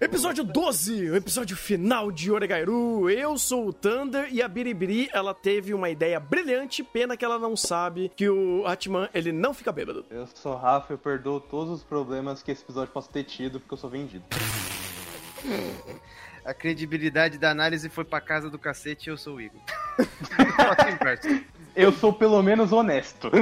Episódio 12, o episódio final de Oregairu. Eu sou o Thunder e a Biribiri, ela teve uma ideia brilhante, pena que ela não sabe que o Atman, ele não fica bêbado. Eu sou Rafa, eu perdoo todos os problemas que esse episódio possa ter tido, porque eu sou vendido. A credibilidade da análise foi pra casa do cacete e eu sou o Igor. eu sou pelo menos honesto.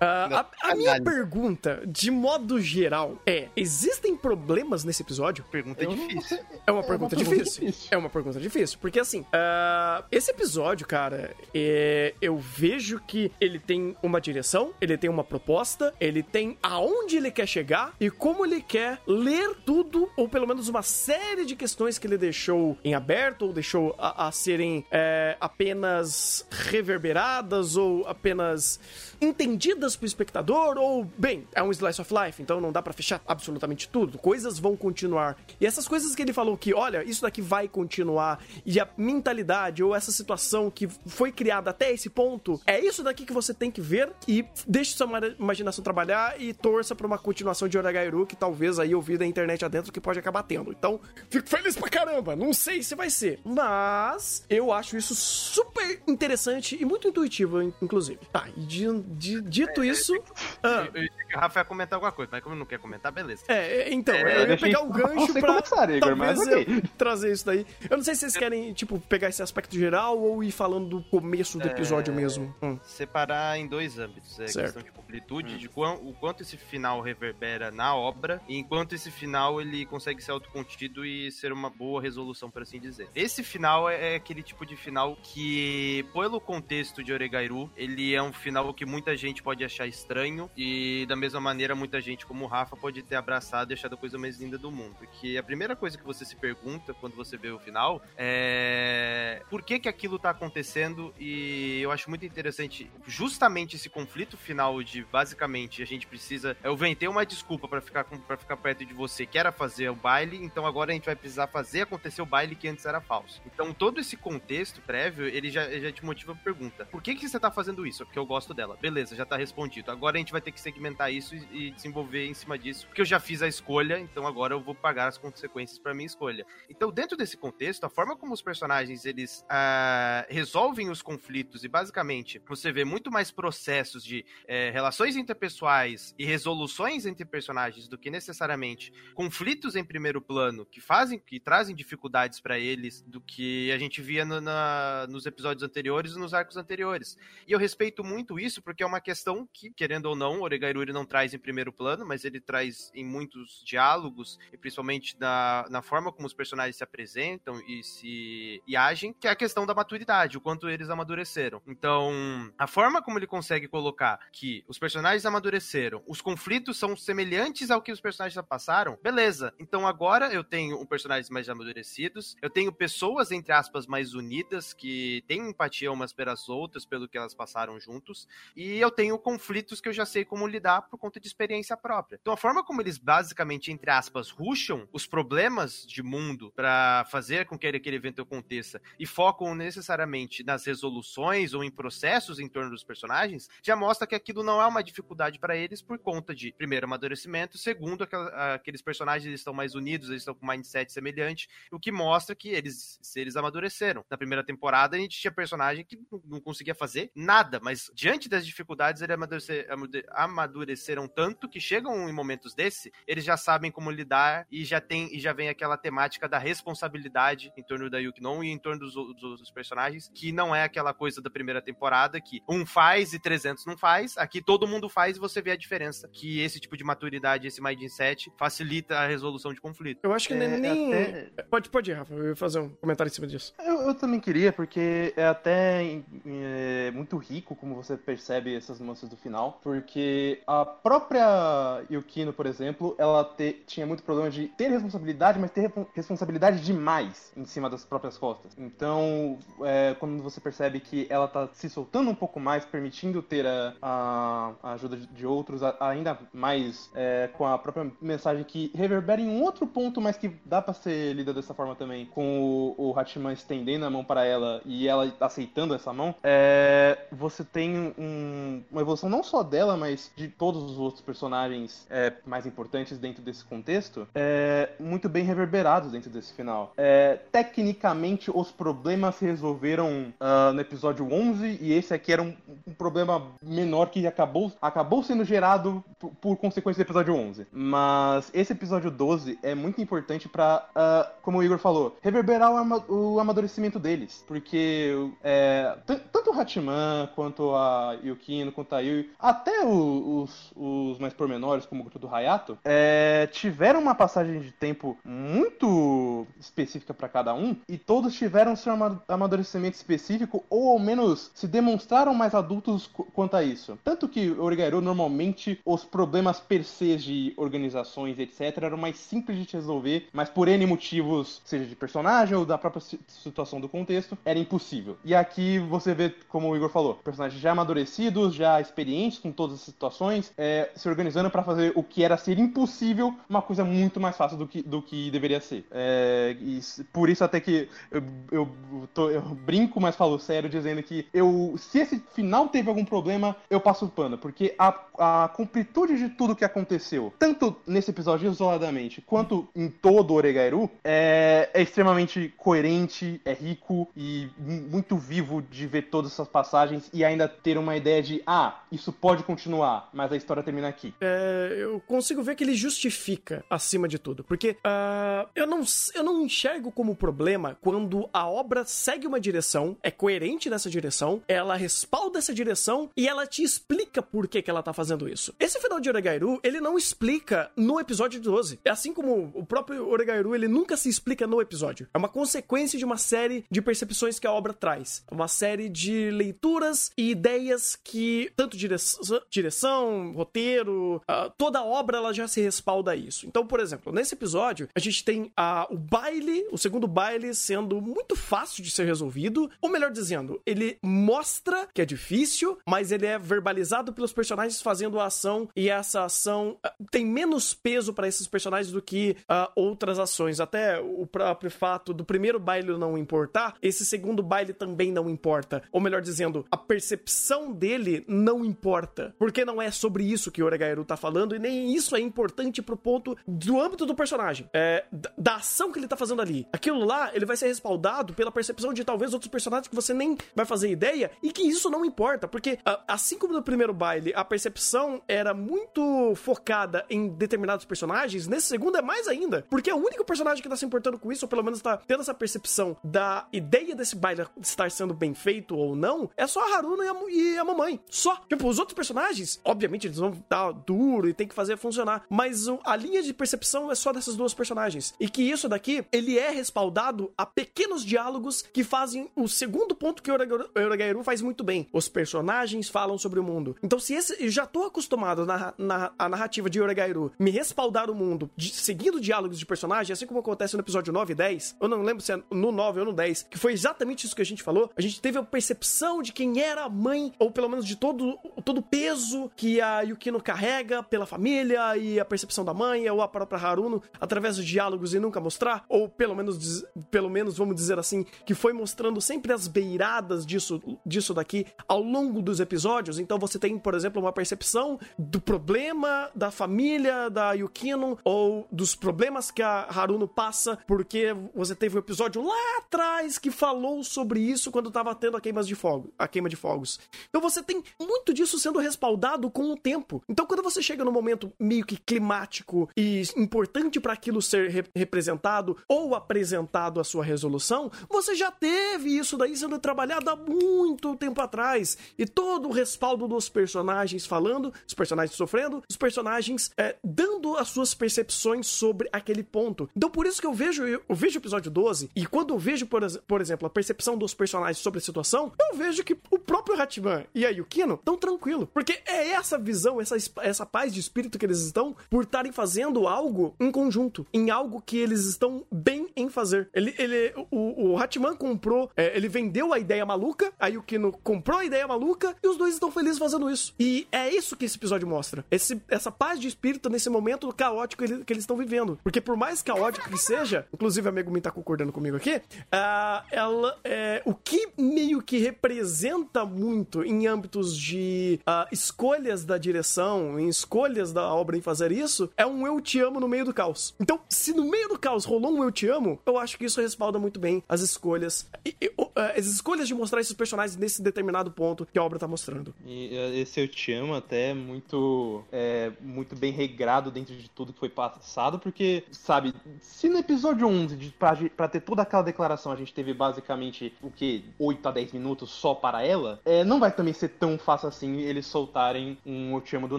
Uh, a, a minha pergunta, de modo geral, é: existem problemas nesse episódio? Pergunta difícil. É uma pergunta, é uma difícil. difícil. É uma pergunta difícil. Porque assim, uh, esse episódio, cara, é, eu vejo que ele tem uma direção, ele tem uma proposta, ele tem aonde ele quer chegar e como ele quer ler tudo, ou pelo menos uma série de questões que ele deixou em aberto, ou deixou a, a serem é, apenas reverberadas, ou apenas entendidas pro espectador, ou, bem, é um slice of life, então não dá para fechar absolutamente tudo. Coisas vão continuar. E essas coisas que ele falou que, olha, isso daqui vai continuar, e a mentalidade ou essa situação que foi criada até esse ponto, é isso daqui que você tem que ver e deixe sua imaginação trabalhar e torça pra uma continuação de Oragairu que talvez aí eu vi da internet adentro que pode acabar tendo. Então, fico feliz pra caramba. Não sei se vai ser, mas eu acho isso super interessante e muito intuitivo, inclusive. Tá, e de, dito isso. Ah, eu, o Rafa ia comentar alguma coisa, mas como não quer comentar, beleza. É, é então, é, eu ia pegar o gancho pra começar, Igor, talvez okay. trazer isso daí. Eu não sei se vocês querem, tipo, pegar esse aspecto geral ou ir falando do começo do episódio é... mesmo. Hum. Separar em dois âmbitos. É certo. questão de completude, hum. de quão, o quanto esse final reverbera na obra, e enquanto esse final ele consegue ser autocontido e ser uma boa resolução, por assim dizer. Esse final é, é aquele tipo de final que, pelo contexto de Oregairu, ele é um final que muita gente pode achar estranho e da mesma maneira muita gente como o Rafa pode ter abraçado e achado a coisa mais linda do mundo. Porque a primeira coisa que você se pergunta quando você vê o final é por que que aquilo tá acontecendo e eu acho muito interessante justamente esse conflito final de basicamente a gente precisa eu inventei uma desculpa para ficar para ficar perto de você, que era fazer o baile, então agora a gente vai precisar fazer acontecer o baile que antes era falso. Então todo esse contexto prévio, ele já, ele já te motiva a pergunta: por que que você tá fazendo isso? Porque eu gosto dela. Beleza, já tá respondido. Agora a gente vai ter que segmentar isso e, desenvolver em cima disso, porque eu já fiz a escolha, então agora eu vou pagar as consequências para minha escolha. Então, dentro desse contexto, a forma como os personagens eles uh, resolvem os conflitos e basicamente você vê muito mais processos de uh, relações interpessoais e resoluções entre personagens do que necessariamente conflitos em primeiro plano que fazem, que trazem dificuldades para eles do que a gente via no, na, nos episódios anteriores e nos arcos anteriores. E eu respeito muito isso porque é uma questão que, querendo ou não, Oregairuri não traz em primeiro plano, mas ele traz em muitos diálogos, e principalmente na, na forma como os personagens se apresentam e se e agem, que é a questão da maturidade, o quanto eles amadureceram. Então, a forma como ele consegue colocar que os personagens amadureceram, os conflitos são semelhantes ao que os personagens já passaram, beleza. Então agora eu tenho um personagens mais amadurecidos, eu tenho pessoas, entre aspas, mais unidas, que têm empatia umas pelas outras pelo que elas passaram juntos, e eu tenho conflitos que eu já sei como lidar por conta de experiência própria. Então a forma como eles basicamente, entre aspas, ruxam os problemas de mundo para fazer com que aquele evento aconteça e focam necessariamente nas resoluções ou em processos em torno dos personagens, já mostra que aquilo não é uma dificuldade para eles por conta de, primeiro, amadurecimento, segundo, aqueles personagens estão mais unidos, eles estão com um mindset semelhante, o que mostra que eles, se eles amadureceram. Na primeira temporada, a gente tinha personagem que não conseguia fazer nada, mas diante das dificuldades, eles amadureceram tanto que chegam em momentos desse, eles já sabem como lidar e já tem e já vem aquela temática da responsabilidade em torno da Yukinon e em torno dos, dos, personagens, que não é aquela coisa da primeira temporada que um faz e 300 não faz, aqui todo mundo faz e você vê a diferença, que esse tipo de maturidade, esse mindset facilita a resolução de conflito. Eu acho que é, nem... Até... Pode, pode ir, Rafa, eu ia fazer um comentário em cima disso. Eu, eu também queria, porque é até é, muito rico como você percebe essas nuances do final, porque a própria Yukino, por exemplo, ela te, tinha muito problema de ter responsabilidade, mas ter responsabilidade demais em cima das próprias costas. Então, é, quando você percebe que ela tá se soltando um pouco mais, permitindo ter a, a, a ajuda de outros, a, ainda mais é, com a própria mensagem que reverbera em um outro ponto, mas que dá para ser lida dessa forma também, com o, o Hachiman estendendo a mão para ela e ela aceitando essa mão, é, você tem um, uma evolução não só dela, mas de todos os outros personagens é, mais importantes dentro desse contexto, é, muito bem reverberados dentro desse final. É, tecnicamente, os problemas se resolveram uh, no episódio 11 e esse aqui era um, um, problema menor que acabou, acabou sendo gerado por, consequência do episódio 11. Mas esse episódio 12 é muito importante para, uh, ah, como o Igor falou, reverberar o, ama o amadurecimento deles. Porque é, tanto o Hachiman quanto a Yukino, quanto a Yui, até o, os, os mais pormenores, como o do Hayato, é, tiveram uma passagem de tempo muito específica para cada um e todos tiveram seu amadurecimento específico ou ao menos se demonstraram mais adultos quanto a isso. Tanto que Origairu normalmente os problemas per se de organizações, etc, eram mais simples de resolver, mas por N motivos, seja de personagem ou da própria situação do contexto, era impossível. E aqui você vê, como o Igor falou, personagens já amadurecidos, já experientes com todas as situações, é, se organizando para fazer o que era ser impossível, uma coisa muito mais fácil do que, do que deveria ser. É, e por isso até que eu, eu, tô, eu, brinco, mas falo sério, dizendo que eu, se esse final teve algum problema, eu passo o pano, porque a, a completude de tudo que aconteceu, tanto nesse episódio isoladamente, quanto em todo o Oregairu, é, é extremamente coerente, é rico e muito vivo de ver todas essas passagens e ainda ter uma ideia de, ah, isso pode continuar, mas a história termina aqui. É, eu consigo ver que ele justifica acima de tudo, porque uh, eu, não, eu não enxergo como problema quando a obra segue uma direção, é coerente nessa direção, ela respalda essa direção e ela te explica por que, que ela tá fazendo isso. Esse final de Oregairu, ele não explica no episódio 12. É assim como o próprio Oregairu, ele nunca se explica no episódio. É uma consequência de uma série de percepções que a obra traz. Uma série de leituras e ideias que, tanto direção, direção roteiro, uh, toda obra ela já se respalda a isso. Então, por exemplo, nesse episódio, a gente tem uh, o baile, o segundo baile sendo muito fácil de ser resolvido, ou melhor dizendo, ele mostra que é difícil, mas ele é verbalizado pelos personagens fazendo a ação e essa ação uh, tem menos peso para esses personagens do que outras ações. Até o próprio fato do primeiro baile não importar, esse segundo baile também não importa. Ou melhor dizendo, a percepção dele não importa. Porque não é sobre isso que o Oregairu tá falando, e nem isso é importante pro ponto do âmbito do personagem. É, da ação que ele tá fazendo ali. Aquilo lá, ele vai ser respaldado pela percepção de talvez outros personagens que você nem vai fazer ideia, e que isso não importa, porque assim como no primeiro baile, a percepção era muito focada em determinados personagens, nesse segundo é mais ainda, porque é o único personagem que tá se importando com isso, ou pelo menos tá tendo essa percepção da ideia desse baile estar sendo bem feito ou não, é só a Haruna e a, e a mamãe. Só. Tipo, os outros personagens, obviamente, eles vão estar duro e tem que fazer funcionar. Mas a linha de percepção é só dessas duas personagens. E que isso daqui, ele é respaldado a pequenos diálogos que fazem o segundo ponto que o faz muito bem. Os personagens falam sobre o mundo. Então, se esse. Eu já tô acostumado na, na a narrativa de Eurogairu me respaldar o mundo de, seguindo diálogos de personagem, assim como acontece no episódio 9 e 10. Eu não lembro se é no 9 ou no 10, que foi exatamente isso que a gente falou. A gente teve a percepção de quem era a mãe, ou pelo menos de todo, todo o peso que a Yukino carrega pela família e a percepção da mãe, ou a própria Haruno, através dos diálogos e nunca mostrar, ou pelo menos, pelo menos vamos dizer assim, que foi mostrando sempre as beiradas disso, disso daqui ao longo dos episódios. Então você tem, por exemplo, uma percepção do problema da família da Yukino, ou dos problemas que a Haruno passa, porque você teve um episódio lá atrás que falou sobre isso quando tava tendo a queima de fogo, a queima de fogos. Então você tem muito disso sendo respaldado com tempo. Então quando você chega no momento meio que climático e importante para aquilo ser re representado ou apresentado a sua resolução, você já teve isso daí sendo trabalhado há muito tempo atrás. E todo o respaldo dos personagens falando, os personagens sofrendo, os personagens é, dando as suas percepções sobre aquele ponto. Então por isso que eu vejo, eu vejo o episódio 12 e quando eu vejo, por, por exemplo, a percepção dos personagens sobre a situação, eu vejo que o próprio Hatman e a Yukino tão tranquilo. Porque é essa visão, essa, essa paz de espírito que eles estão por estarem fazendo algo em conjunto, em algo que eles estão bem em fazer. Ele, ele, o, o Hatman comprou, é, ele vendeu a ideia maluca, aí o Kino comprou a ideia maluca e os dois estão felizes fazendo isso. E é isso que esse episódio mostra. Esse, essa paz de espírito nesse momento caótico que eles estão vivendo. Porque por mais caótico que seja, inclusive a Megumi tá concordando comigo aqui, uh, ela, é, o que meio que representa muito em âmbitos de uh, escolhas da direção, em escolhas da obra em fazer isso, é um eu te amo no meio do caos. Então, se no meio do caos rolou um eu te amo, eu acho que isso respalda muito bem as escolhas, e, e, uh, as escolhas de mostrar esses personagens nesse determinado ponto que a obra tá mostrando. E esse eu te amo até é muito, é, muito bem regrado dentro de tudo que foi passado, porque, sabe, se no episódio 11, de, pra, pra ter toda aquela declaração, a gente teve basicamente o que? 8 a 10 minutos só para ela, é, não vai também ser tão fácil assim eles soltarem um Eu Te Amo do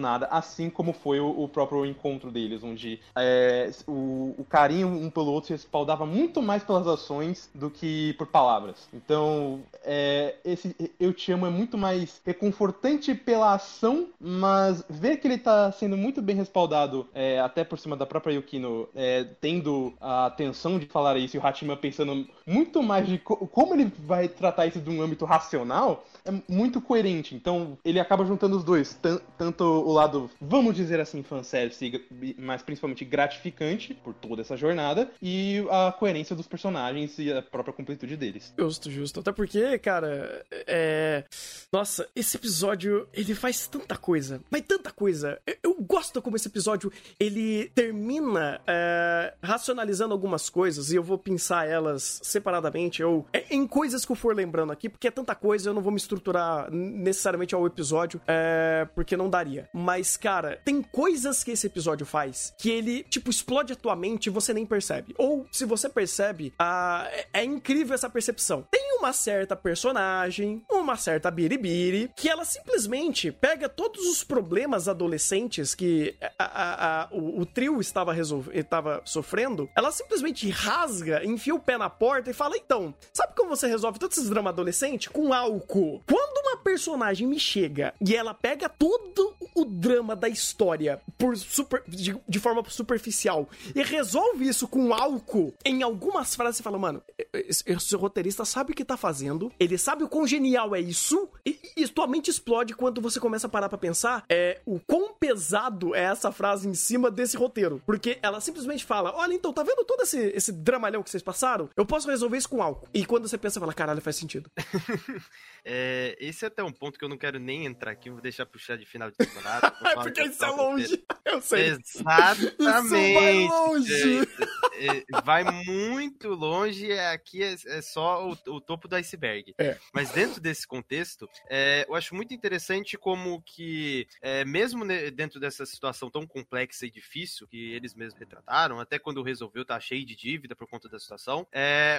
nada, assim como foi o, o próprio encontro deles, onde é, o, o, carinho um pelo outro se respaldava muito mais pelas ações do que por palavras. Então, é, esse Eu Te Amo é muito mais reconfortante pela ação, mas ver que ele tá sendo muito bem respaldado, é, até por cima da própria Yukino, é, tendo a atenção de falar isso e o Hatima pensando muito mais de co como ele vai tratar isso de um âmbito racional, é muito coerente. Então, ele acaba juntando os dois. Tanto o lado, vamos dizer assim, fanservice, mas principalmente gratificante por toda essa jornada, e a coerência dos personagens e a própria completude deles. Justo, justo. Até porque, cara, é. Nossa, esse episódio, ele faz tanta coisa. Mas tanta coisa. Eu, gosto como esse episódio, ele termina é, racionalizando algumas coisas, e eu vou pensar elas separadamente, ou é, em coisas que eu for lembrando aqui, porque é tanta coisa, eu não vou me estruturar necessariamente ao episódio, é, porque não daria. Mas, cara, tem coisas que esse episódio faz que ele, tipo, explode a tua mente e você nem percebe. Ou, se você percebe, a, é, é incrível essa percepção. Tem uma certa personagem, uma certa biribiri, que ela simplesmente pega todos os problemas adolescentes que a, a, o, o, trio estava, estava sofrendo, ela simplesmente rasga, enfia o pé na porta e fala: então, sabe como você resolve todos esses dramas adolescentes? Com álcool. Quando uma personagem me chega e ela pega todo o drama da história por super, de, de forma superficial e resolve isso com álcool, em algumas frases você fala, mano, esse, esse roteirista sabe o que tá fazendo, ele sabe o quão genial é isso, e, e tua mente explode quando você começa a parar pra pensar é, o quão pesado é essa frase em cima desse roteiro. Porque ela simplesmente fala: Olha, então, tá vendo todo esse, esse dramalhão que vocês passaram? Eu posso resolver isso com álcool. E quando você pensa, fala, caralho, faz sentido. é, esse é até um ponto que eu não quero nem entrar aqui, vou deixar puxar de final de temporada. É porque isso é longe. Eu sei. Exatamente. Isso vai longe. É, é, vai muito longe. Aqui é, é só o, o, topo do iceberg. É. Mas dentro desse contexto, é, eu acho muito interessante como que, é, mesmo dentro dessa situação tão complexa e difícil que eles mesmos retrataram, até quando resolveu tá cheio de dívida por conta da situação,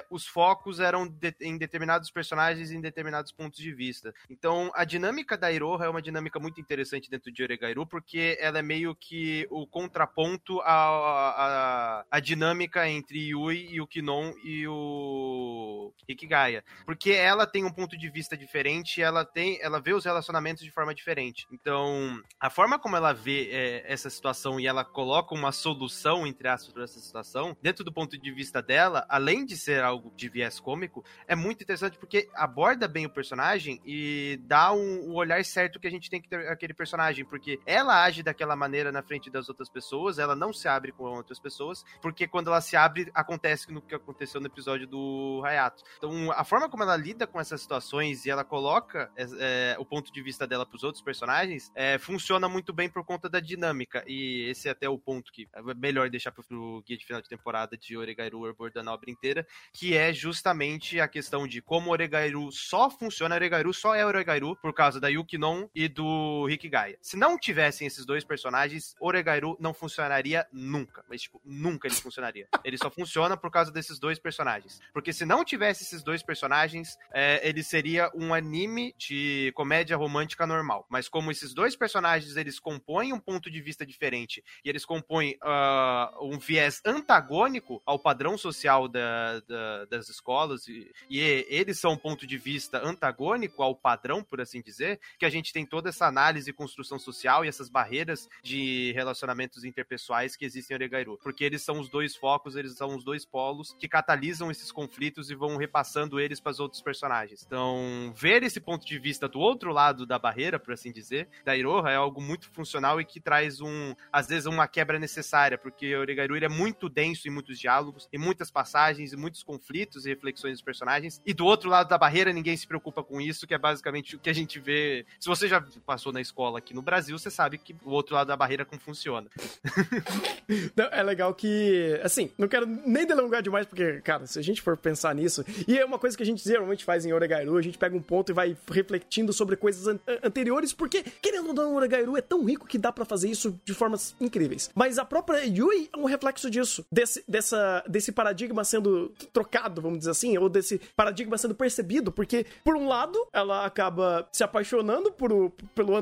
os focos eram de, em determinados personagens em determinados pontos de vista. Então, a dinâmica da Iroha é uma dinâmica muito interessante dentro de Oregairu, porque ela é meio que o contraponto à, à, à dinâmica entre Yui e o Kinon e o Hikigaya. Porque ela tem um ponto de vista diferente, ela tem, ela vê os relacionamentos de forma diferente. Então, a forma como ela vê é, essa situação e ela coloca uma solução, entre aspas, para essa situação, dentro do ponto de vista dela, além de ser algo de viés cômico, é muito interessante porque aborda bem o personagem e dá um, o olhar certo que a gente tem que ter aquele personagem, porque ela age daquela maneira na frente das outras pessoas, ela não se abre com outras pessoas, porque quando ela se abre, acontece no que aconteceu no episódio do Hayato. Então, a forma como ela lida com essas situações e ela coloca é, é, o ponto de vista dela para os outros personagens, é, funciona muito bem por conta da dinâmica. E esse é até o ponto que é melhor deixar para o guia de final de temporada de Oregairu abordando a obra inteira, que é justamente a questão de como Oregairu só funciona, Oregairu só é Oregairu por causa da Yukinon e do Hikigaya. Se não tivessem esses dois personagens, Oregairu não funcionaria nunca. Mas, tipo, nunca ele funcionaria. Ele só funciona por causa desses dois personagens. Porque se não tivesse esses dois personagens, é, ele seria um anime de comédia romântica normal. Mas como esses dois personagens, eles compõem um ponto de vista diferente e eles compõem uh, um viés antagônico ao padrão social da, da, das escolas e, e eles são um ponto de vista antagônico ao padrão, por assim dizer, que a gente tem toda essa análise e construção social e essas barreiras de relacionamentos interpessoais que existem em Oregairu. Porque eles são os dois focos, eles são os dois polos que catalisam esses conflitos e vão repassando eles para os outros personagens. Então, ver esse ponto de vista do outro lado da barreira, por assim dizer, da Iroha é algo muito funcional e que traz um, às vezes, uma quebra necessária, porque Oregairu é muito denso em muitos diálogos, em muitas passagens, em muitos conflitos e reflexões dos personagens. E do outro lado da barreira, ninguém se preocupa com isso, que é basicamente o que a gente vê. Se você já passou na escola aqui no Brasil, você sabe que o outro lado da barreira como funciona. Não, é legal que, assim, não quero nem delongar demais, porque, cara, se a gente for pensar nisso, e é uma coisa que a gente geralmente faz em Oregairu, a gente pega um ponto e vai refletindo sobre coisas an anteriores, porque, querendo ou não, Oregairu é tão rico que dá para fazer isso de formas incríveis. Mas a própria Yui é um reflexo disso, desse, dessa, desse paradigma sendo trocado, vamos dizer assim, ou desse paradigma sendo percebido, porque, por um lado, ela acaba se apaixonando por, pelo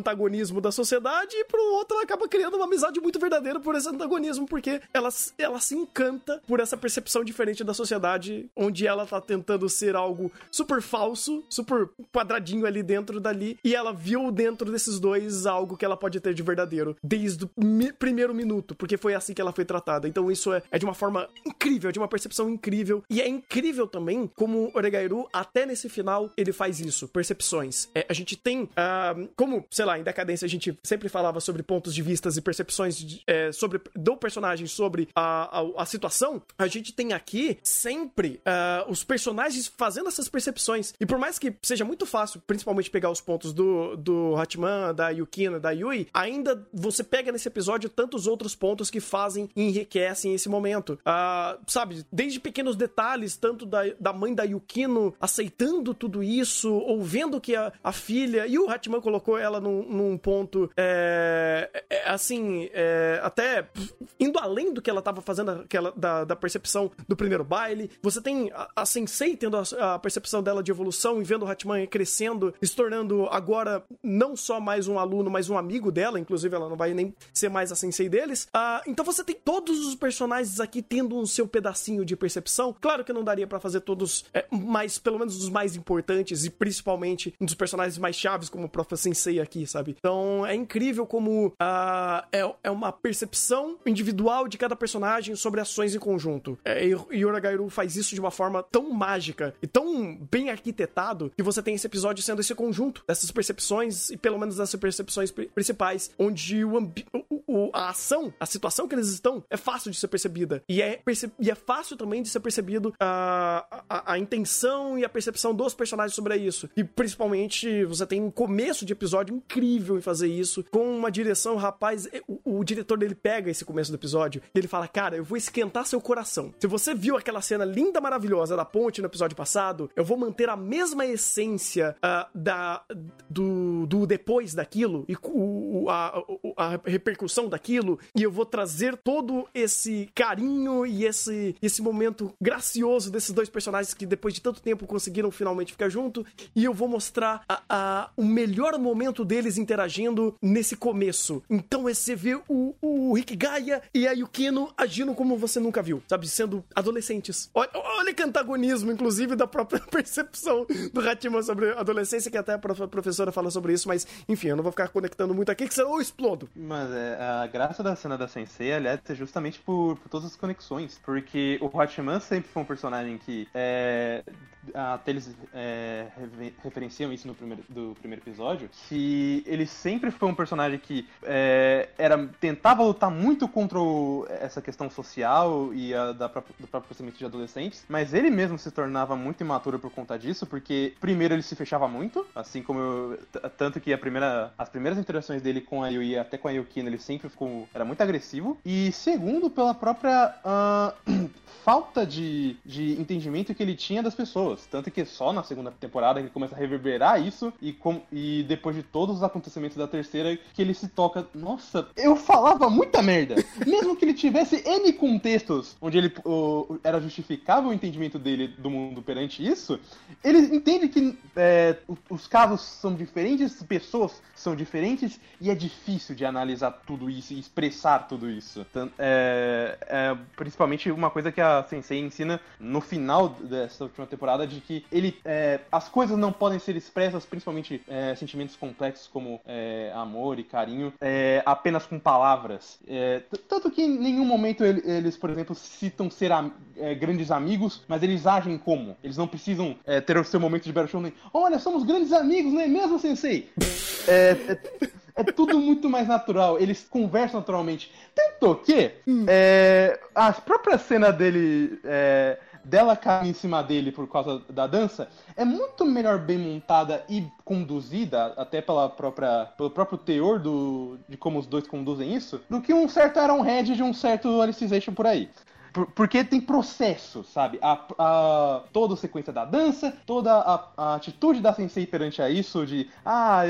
antagonismo da sociedade, e por outro, ela acaba criando uma amizade muito verdadeira por esse antagonismo, porque ela, ela se encanta por essa percepção diferente da sociedade, onde ela tá tentando ser algo super falso, super quadradinho ali dentro dali, e ela viu dentro desses dois algo que ela pode ter de verdadeiro, desde o mi primeiro minuto, porque foi assim que ela foi tratada. Então isso é, é de uma forma incrível, é de uma percepção incrível, e é incrível também como Oregairu, até nesse final, ele faz isso, percepções. É, a gente tem, uh, como, sei lá, em Decadência a gente sempre falava sobre pontos de vistas e percepções de, é, sobre do personagem sobre a, a, a, situação, a gente tem aqui sempre uh, os personagens fazendo essas percepções. E por mais que seja muito fácil, principalmente pegar os pontos do, do Hatman, da Yukina, da Yui, ainda você pega nesse episódio tantos outros pontos que fazem e enriquecem esse momento. Uh, sabe, desde pequenos detalhes, tanto da, da mãe da Yukino aceitando tudo isso, ou vendo que a, a filha, e o Hatman colocou ela num, num ponto, é, é, assim, é, até indo além do que ela tava fazendo, aquela, da, da percepção do primeiro baile. Você tem a, a Sensei tendo a, a, percepção dela de evolução e vendo o Hatman crescendo, se tornando agora não só mais um aluno, mas um amigo dela. Inclusive, ela não vai nem ser mais a Sensei deles. Uh, então você tem todos os personagens aqui tendo um seu pedacinho de percepção. Claro que não daria para fazer todos, é, mas pelo menos os mais importantes e principalmente um dos personagens mais chaves, como o Prof. Sensei aqui, sabe? Então é incrível como uh, é, é uma percepção individual de cada personagem sobre ações em conjunto. É, e Uragairu faz isso de uma forma tão mágica e tão bem arquitetado que você tem esse episódio sendo esse conjunto dessas percepções e pelo menos dessas percepções principais, onde o, o, a ação, a situação que eles estão é fácil de ser percebida e é, perce e é fácil também de ser percebido a, a, a intenção e a percepção dos personagens sobre isso. E principalmente você tem um começo de episódio incrível em fazer isso, com uma direção, rapaz, o, o diretor dele pega esse começo do episódio e ele fala: Cara, eu vou esquentar seu coração. Se você viu aquela cena linda, maravilhosa da ponte no episódio passado, eu vou manter a mesma essência uh, da, do, do depois daquilo e o, a, a, repercussão daquilo, e eu vou trazer todo esse carinho e esse, esse momento gracioso desses dois personagens que depois de tanto tempo conseguiram finalmente ficar junto, e eu vou mostrar a, a, o melhor momento deles interagindo nesse começo. Então você vê o, o Rick Gaia e a Yukino agindo como você nunca viu, sabe? Sendo adolescentes. Olha, olha que antagonismo, inclusive, da própria percepção do Hatima sobre adolescência, que até a professora fala sobre isso, mas enfim, eu não vou ficar conectando muito aqui, que senão eu explodo. Mas é, a graça da cena da Sensei, aliás, é justamente por, por todas as conexões, porque o Hachiman sempre foi um personagem que é, até eles é, referenciam isso no primeiro, do primeiro episódio, que ele sempre foi um personagem que é, era tentava lutar muito contra o, essa questão social e a, da, do próprio pensamento de adolescentes, mas ele mesmo se tornava muito imaturo por conta disso, porque primeiro ele se fechava muito, assim como eu, tanto que a primeira, as primeiras interações dele com a Yui, até com a Yukino, ele sempre ficou, era muito agressivo, e segundo, pela própria uh, falta de, de entendimento que ele tinha das pessoas, tanto que só na segunda temporada ele começa a reverberar isso, e, com, e depois de todos os acontecimentos da terceira, que ele se toca, nossa, eu falava muita merda. Mesmo que ele tivesse N contextos onde ele o, era justificável o entendimento dele do mundo perante isso, ele entende que é, os casos são diferentes, pessoas são diferentes e é difícil de analisar tudo isso e expressar tudo isso. É, é, principalmente uma coisa que a Sensei ensina no final dessa última temporada de que ele é, as coisas não podem ser expressas, principalmente é, sentimentos complexos como é, amor e carinho, é, apenas com palavras. tanto que em nenhum momento eles, por exemplo, citam ser am grandes amigos, mas eles agem como? Eles não precisam ter o seu momento de Battle Shonen. Olha, somos grandes amigos, não é mesmo, Sensei? é, é, tudo muito mais natural. Eles conversam naturalmente. Tanto que hum. é, a própria cena dele. É, dela cair em cima dele por causa da dança é muito melhor bem montada e conduzida, até pela própria, pelo próprio teor do, de como os dois conduzem isso, do que um certo Aaron Head de um certo Alicization por aí. Porque tem processo, sabe? A, a, toda a sequência da dança, toda a, a, atitude da Sensei perante a isso, de ah,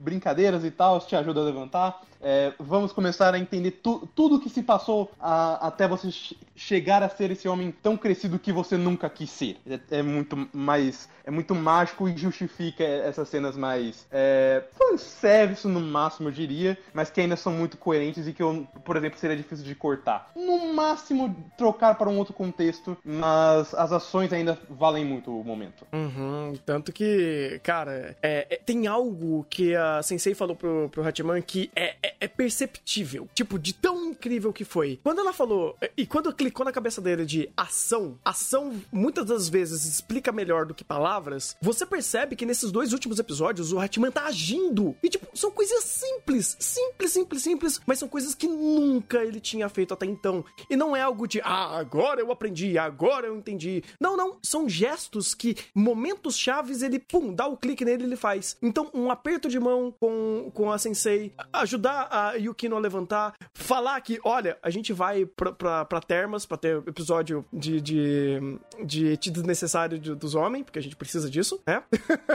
brincadeiras e tal, te ajuda a levantar. É, vamos começar a entender tu, tudo o que se passou a, até você chegar a ser esse homem tão crescido que você nunca quis ser. É, é muito mais. É muito mágico e justifica essas cenas mais. É, fanservice no máximo, eu diria, mas que ainda são muito coerentes e que, eu, por exemplo, seria difícil de cortar. No máximo, trocar para um outro contexto, mas as ações ainda valem muito o momento. Uhum, tanto que, cara, é, é, tem algo que a Sensei falou pro, pro Hatman que é, é, é, perceptível. Tipo, de tão incrível que foi. Quando ela falou, e quando clicou na cabeça dele de ação, ação muitas das vezes explica melhor do que palavras, você percebe que nesses dois últimos episódios o Hatman tá agindo. E, tipo, são coisas simples, simples, simples, simples, mas são coisas que nunca ele tinha feito até então. E não é algo de, ah, agora eu aprendi, agora eu entendi. Não, não, são gestos que, momentos chaves, ele, pum, dá o clique nele e ele faz. Então, um aperto de mão com, com a Sensei, ajudar a Yukino a levantar, falar que, olha, a gente vai pra, pra, pra Termas pra ter episódio de, de, de eti desnecessário de, dos homens, porque a gente precisa disso, né?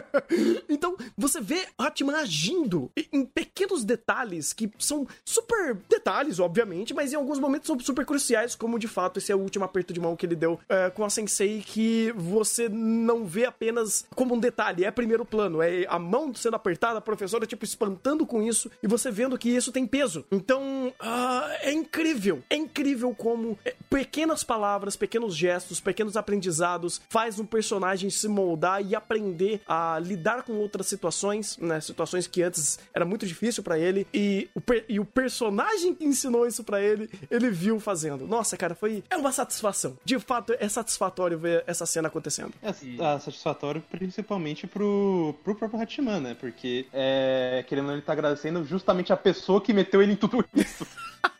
então, você vê Hatman agindo em pequenos detalhes que são super detalhes, obviamente, mas em alguns momentos são super cruciais, como de fato esse é o último aperto de mão que ele deu é, com a Sensei, que você não vê apenas como um detalhe, é primeiro plano, é a mão sendo apertada, a professora, tipo, espantando com isso, e você vendo que isso tem peso. Então, uh, é incrível. É incrível como é, pequenas palavras, pequenos gestos, pequenos aprendizados faz um personagem se moldar e aprender a lidar com outras situações, né? Situações que antes era muito difícil para ele e o, e o personagem que ensinou isso para ele, ele viu fazendo. Nossa, cara, foi é uma satisfação. De fato, é satisfatório ver essa cena acontecendo. É, é satisfatório principalmente pro, pro próprio Hatman, né? Porque é, querendo ele tá agradecendo justamente a pessoa pessoa que meteu ele em tudo isso.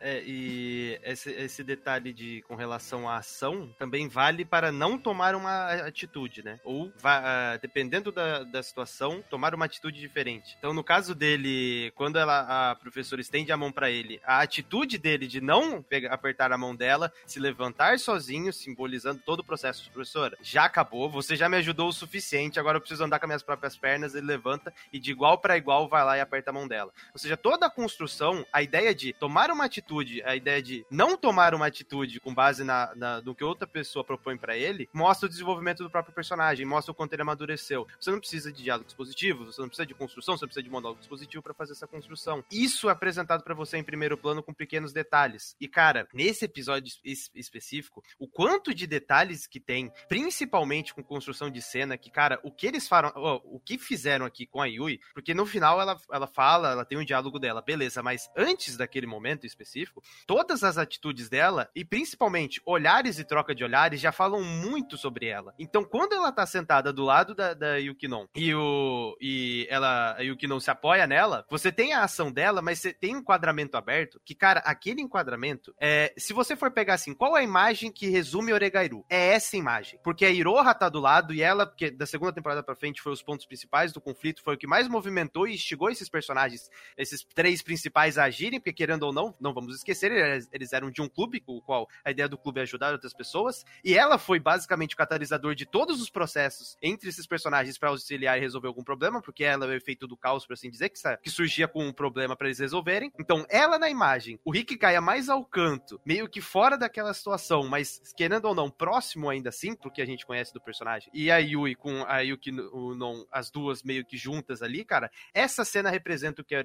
É, e esse, esse detalhe de com relação à ação também vale para não tomar uma atitude, né? Ou, uh, dependendo da, da situação, tomar uma atitude diferente. Então, no caso dele, quando ela, a professora estende a mão para ele, a atitude dele de não pegar, apertar a mão dela, se levantar sozinho, simbolizando todo o processo. Professora, já acabou, você já me ajudou o suficiente, agora eu preciso andar com minhas próprias pernas. Ele levanta e de igual para igual vai lá e aperta a mão dela. Ou seja, toda a construção, a ideia de tomar uma atitude atitude, a ideia de não tomar uma atitude com base na, na no que outra pessoa propõe para ele, mostra o desenvolvimento do próprio personagem, mostra o quanto ele amadureceu. Você não precisa de diálogos positivos, você não precisa de construção, você precisa de monólogo positivo para fazer essa construção. Isso é apresentado para você em primeiro plano com pequenos detalhes. E cara, nesse episódio es específico, o quanto de detalhes que tem, principalmente com construção de cena, que cara, o que eles falam, oh, o que fizeram aqui com a Yui, porque no final ela, ela fala, ela tem um diálogo dela, beleza, mas antes daquele momento específico todas as atitudes dela, e principalmente olhares e troca de olhares, já falam muito sobre ela. Então, quando ela tá sentada do lado da, da Yukinon e, o, e ela, a Yukinon se apoia nela, você tem a ação dela, mas você tem um enquadramento aberto, que, cara, aquele enquadramento, é, se você for pegar assim, qual a imagem que resume Oregairu? É essa imagem. Porque a Iroha tá do lado e ela, que da segunda temporada pra frente foi os pontos principais do conflito, foi o que mais movimentou e instigou esses personagens, esses três principais a agirem, porque querendo ou não, não vamos esquecerem, eles eram de um clube, o qual a ideia do clube é ajudar outras pessoas, e ela foi basicamente o catalisador de todos os processos entre esses personagens para auxiliar e resolver algum problema, porque ela é o efeito do caos, por assim dizer, que, surgia com um problema para eles resolverem. Então, ela na imagem, o Rick caia mais ao canto, meio que fora daquela situação, mas querendo ou não, próximo ainda assim, porque a gente conhece do personagem, e a Yui com a Yuki o Non, as duas meio que juntas ali, cara, essa cena representa o que é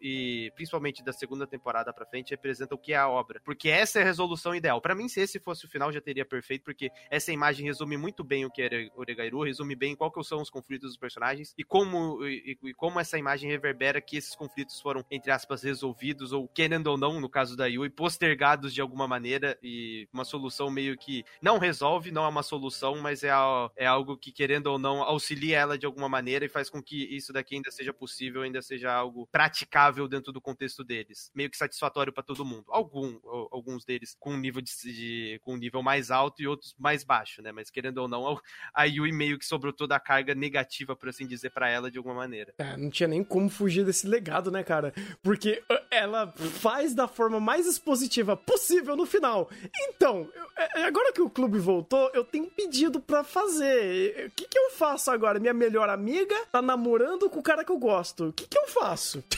e principalmente da segunda temporada pra frente representa o que é a obra, porque essa é a resolução ideal. Para mim, se esse fosse o final, já teria perfeito, porque essa imagem resume muito bem o que é Oregairu, resume bem qual que são os conflitos dos personagens e como e, e como essa imagem reverbera que esses conflitos foram entre aspas resolvidos ou querendo ou não, no caso da Yui, postergados de alguma maneira e uma solução meio que não resolve, não é uma solução, mas é, é algo que querendo ou não auxilia ela de alguma maneira e faz com que isso daqui ainda seja possível, ainda seja algo praticável dentro do contexto deles, meio que satisfatório para todo mundo. Algum, alguns deles com um nível de, de, com um nível mais alto e outros mais baixo, né? Mas querendo ou não, a Yui meio que sobrou toda a carga negativa, por assim dizer, para ela de alguma maneira. É, não tinha nem como fugir desse legado, né, cara? Porque uh, ela faz da forma mais expositiva possível no final. Então, eu, é, agora que o clube voltou, eu tenho pedido para fazer. O que, que eu faço agora? Minha melhor amiga tá namorando com o cara que eu gosto. O que, que eu faço?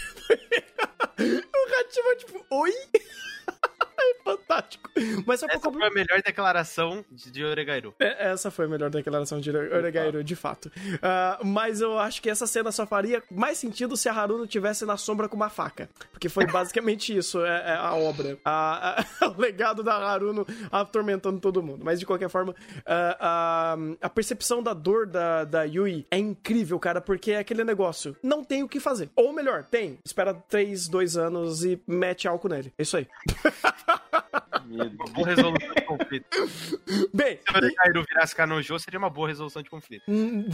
o ratinho tipo, oi? é fantástico. Mas essa pouco... foi a melhor declaração de Oregairu. É, essa foi a melhor declaração de Oregairu, de fato. Uh, mas eu acho que essa cena só faria mais sentido se a Haruno tivesse na sombra com uma faca. Porque foi basicamente isso, é, é a obra. A, a, o legado da Haruno atormentando todo mundo. Mas de qualquer forma, uh, uh, a percepção da dor da, da Yui é incrível, cara, porque é aquele negócio. Não tem o que fazer. Ou melhor, tem. Espera 3, 2 anos e mete álcool nele. É isso aí. Medo. Uma boa resolução de conflito. Bem. Se o Cairo virasse Kanojo, seria uma boa resolução de conflito. Hum,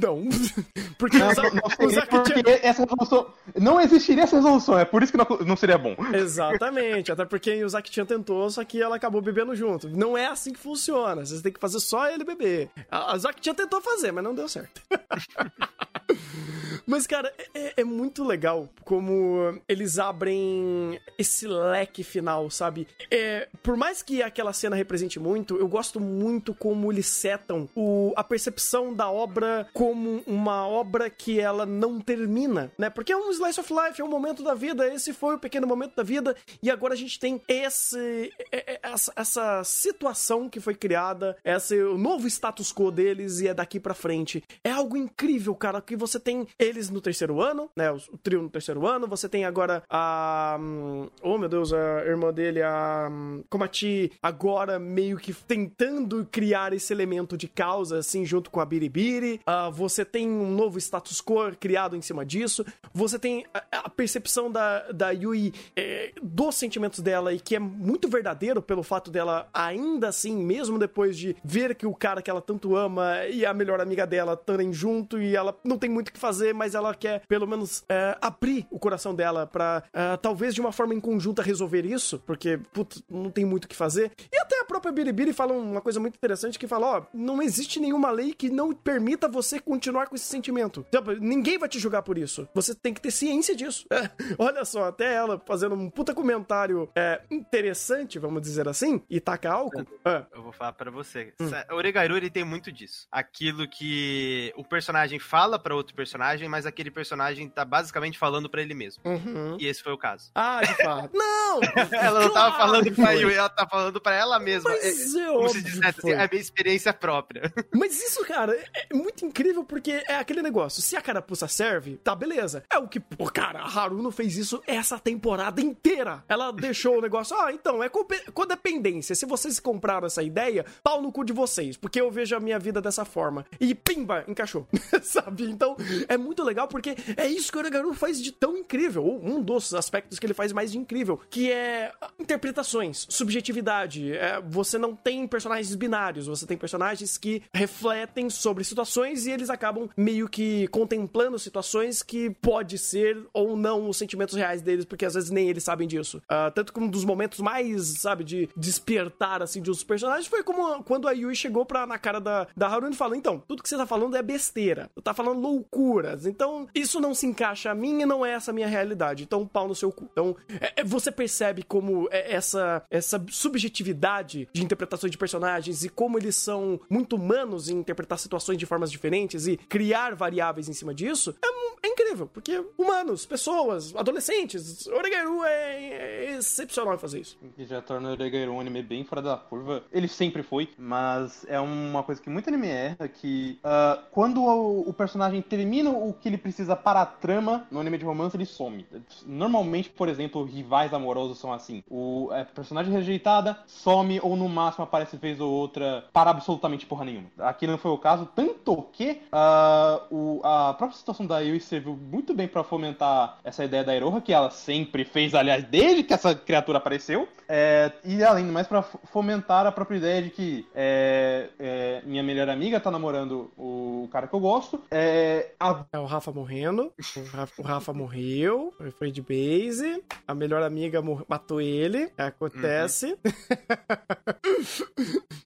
não. Porque, não, não, porque essa resolução. Não existiria essa resolução, é por isso que não, não seria bom. Exatamente. Até porque o Zaki-chan tentou, só que ela acabou bebendo junto. Não é assim que funciona. Vocês têm que fazer só ele beber. A, a Zaki-chan tentou fazer, mas não deu certo. Mas, cara, é, é, muito legal como eles abrem esse leque final, sabe? É, por mais que aquela cena represente muito, eu gosto muito como eles setam o, a percepção da obra como uma obra que ela não termina, né? Porque é um slice of life, é um momento da vida, esse foi o pequeno momento da vida, e agora a gente tem esse, é, é, essa, essa situação que foi criada, esse o novo status quo deles e é daqui para frente. É algo incrível, cara, que você tem eles no terceiro ano, né? O, o trio no terceiro ano. Você tem agora a. Um, oh, meu Deus, a irmã dele, a. Komati, agora meio que tentando criar esse elemento de causa, assim, junto com a Biribiri. Uh, você tem um novo status quo criado em cima disso. Você tem a, a percepção da, da Yui é, dos sentimentos dela e que é muito verdadeiro pelo fato dela, ainda assim, mesmo depois de ver que o cara que ela tanto ama e a melhor amiga dela estarem junto e ela não tem muito o que fazer, mas ela quer pelo menos é, abrir o coração dela pra é, talvez de uma forma em conjunta resolver isso, porque, putz, não tem muito o que fazer. E até a própria Biribiri fala uma coisa muito interessante que fala, ó, não existe nenhuma lei que não permita você continuar com esse sentimento. Tipo, ninguém vai te julgar por isso. Você tem que ter ciência disso. É, olha só, até ela fazendo um puta comentário é, interessante, vamos dizer assim, e taca álcool. Eu vou falar para você. Hum. O Oregairu, ele tem muito disso. Aquilo que o personagem fala para outro personagem, mas aquele personagem tá basicamente falando para ele mesmo. Uhum. E esse foi o caso. Ah, de fato. não! ela não tava falando pra Yui, ela tá falando pra ela mesma. Mas é, é como se dissesse assim, é a minha experiência própria. Mas isso, cara, é muito incrível porque é aquele negócio. Se a carapuça serve, tá beleza. É o que, pô, cara, a Haruno fez isso essa temporada inteira. Ela deixou o negócio, ah, então, é codependência. Se vocês compraram essa ideia, pau no cu de vocês, porque eu vejo a minha vida dessa forma. E pimba, encaixou. Sabe? Então, é muito legal porque é isso que o Oregairu faz de tão incrível, ou um dos aspectos que ele faz mais de incrível, que é interpretações, subjetividade. É, você não tem personagens binários, você tem personagens que refletem sobre situações e eles acabam meio que contemplando situações que pode ser ou não os sentimentos reais deles, porque às vezes nem eles sabem disso. Uh, tanto que um dos momentos mais, sabe, de despertar, assim, de os personagens foi como quando a Yui chegou pra, na cara da, da Haruna e falou: então, tudo que você tá falando é besteira, tu tá falando loucuras, então isso não se encaixa a mim e não é essa a minha realidade, então pau no seu cu. Então, é, é, você percebe como é essa, essa subjetividade de interpretação de personagens e como eles são muito humanos em interpretar situações de formas diferentes e criar variáveis em cima disso, é, é incrível, porque humanos, pessoas, adolescentes, Oregairu é, é excepcional em fazer isso. Que já torna Oregairu um anime bem fora da curva. Ele sempre foi, mas é uma coisa que muito anime erra, que uh, quando o, o, personagem termina o que ele precisa para a trama, no anime de romance ele some. Normalmente, por exemplo, rivais amorosos são assim. O é, personagem rejeitada some ou no máximo aparece vez ou outra para absolutamente porra nenhuma. Aqui não foi o caso, tanto que uh, o, a própria situação da Yui serviu muito bem para fomentar essa ideia da Iroha, que ela sempre fez, aliás, desde que essa criatura apareceu. É, e além do mais, para fomentar a própria ideia de que é, é, minha melhor amiga tá namorando o cara que eu gosto. É, a... o Rafa morrendo. O Rafa, o Rafa morreu. Foi de base. A melhor amiga matou ele. Acontece.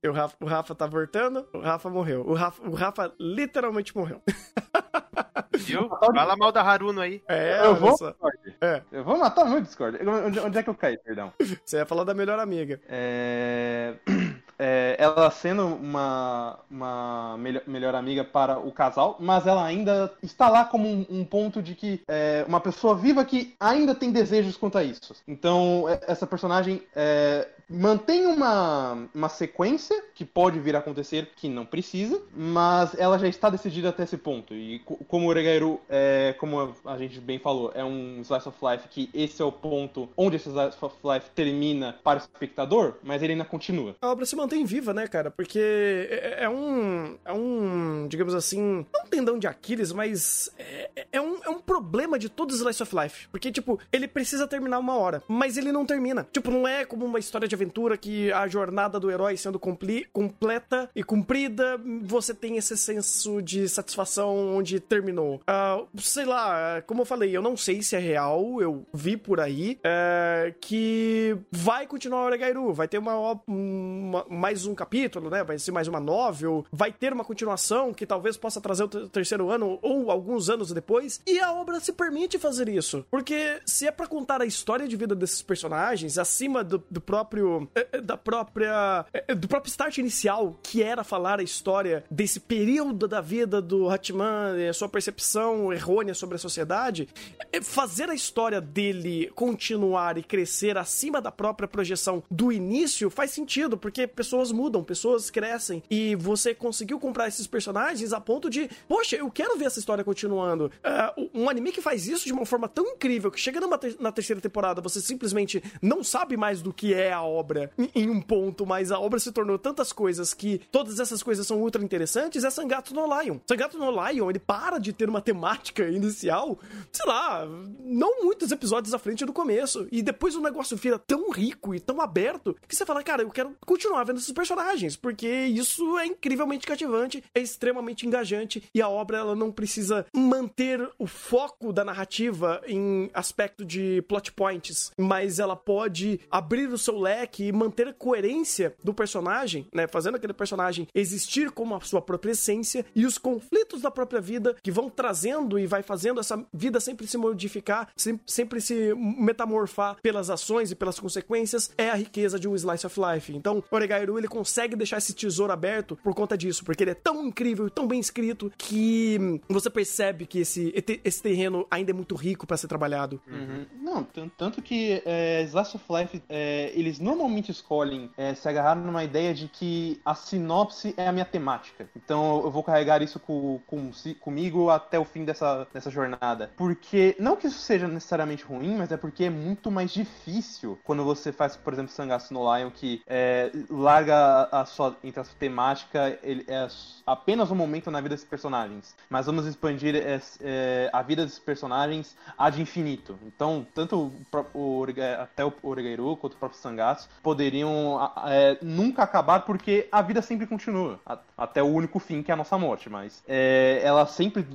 Uhum. o, Rafa, o Rafa tá voltando. O Rafa morreu. O Rafa, o Rafa literalmente morreu. Viu? Fala mal da Haruno aí. É, eu vou. É. Eu vou matar muito Discord. Onde, onde é que eu caí, perdão? Você ia falar da melhor amiga. É. é, ela sendo uma, uma melhor, melhor, amiga para o casal, mas ela ainda está lá como um, um ponto de que é, uma pessoa viva que ainda tem desejos quanto a isso. Então, é, essa personagem é, mantém uma, uma sequência que pode vir a acontecer, que não precisa, mas ela já está decidida até esse ponto. E como o Oregairu, é, como a gente bem falou, é um slice of life que esse é o ponto onde esse slice of life termina para o espectador, mas ele ainda continua. A obra se viva, né, cara? Porque é, é um, é um, digamos assim, não tendão de Aquiles, mas é, é, um, é um problema de todo slice of life. Porque, tipo, ele precisa terminar uma hora, mas ele não termina. Tipo, não é como uma história de aventura que a jornada do herói sendo completa e cumprida, você tem esse senso de satisfação onde terminou. Uh, sei lá, como eu falei, eu não sei se é real, eu vi por aí uh, que vai continuar o Oregairu, vai ter uma, uma, mais um capítulo, né? Vai ser mais uma novel, vai ter uma continuação que talvez possa trazer o terceiro ano ou alguns anos depois, e a obra se permite fazer isso. Porque se é para contar a história de vida desses personagens acima do, do próprio é, é, da própria. É, do próprio start inicial, que era falar a história desse período da vida do Hatman e a sua percepção errônea sobre a sociedade, fazer a história dele continuar e crescer acima da própria projeção do início faz sentido, porque pessoas mudam, pessoas crescem, e você conseguiu comprar esses personagens a ponto de, poxa, eu quero ver essa história continuando. Uh, um anime que faz isso de uma forma tão incrível que chega numa na terceira temporada, você simplesmente não sabe mais do que é a obra em um ponto, mas a obra se tornou tantas coisas que todas essas coisas são ultra interessantes, é Sangatsu no Lion. Sangatsu no Lion, ele para de ter uma temática inicial, sei lá, não muitos episódios à frente do começo. E depois o negócio vira tão rico e tão aberto que você fala, cara, eu quero continuar vendo esses personagens, porque isso é incrivelmente cativante, é extremamente engajante e a obra ela não precisa manter o foco da narrativa em aspecto de plot points, mas ela pode abrir o seu leque e manter a coerência do personagem, né? Fazendo aquele personagem existir como a sua própria essência e os conflitos da própria vida que vão trazendo e vai fazendo essa vida sempre se modificar, sempre se metamorfar pelas ações e pelas consequências, é a riqueza de um slice of life. Então, Ele consegue deixar esse tesouro aberto por conta disso, porque ele é tão incrível e tão bem escrito que você percebe que esse, esse terreno ainda é muito rico para ser trabalhado. Uhum. Não, tanto que é, Slice of Life, é, eles normalmente escolhem é, se agarrar numa ideia de que a sinopse é a minha temática. Então eu vou carregar isso com, com, comigo até o fim dessa, dessa jornada. Porque, não que isso seja necessariamente ruim, mas é porque é muito mais difícil quando você faz, por exemplo, Sangatsu no Lion, que é, larga a sua, entre a sua temática, ele é apenas um momento na vida desses personagens. Mas vamos expandir é, é, a vida desses personagens ad infinito. Então, tanto o, o, até o Oregairu quanto o próprio Sangatsu poderiam é, nunca acabar porque a vida sempre continua, até o único fim que é a nossa morte, mas é, ela sempre,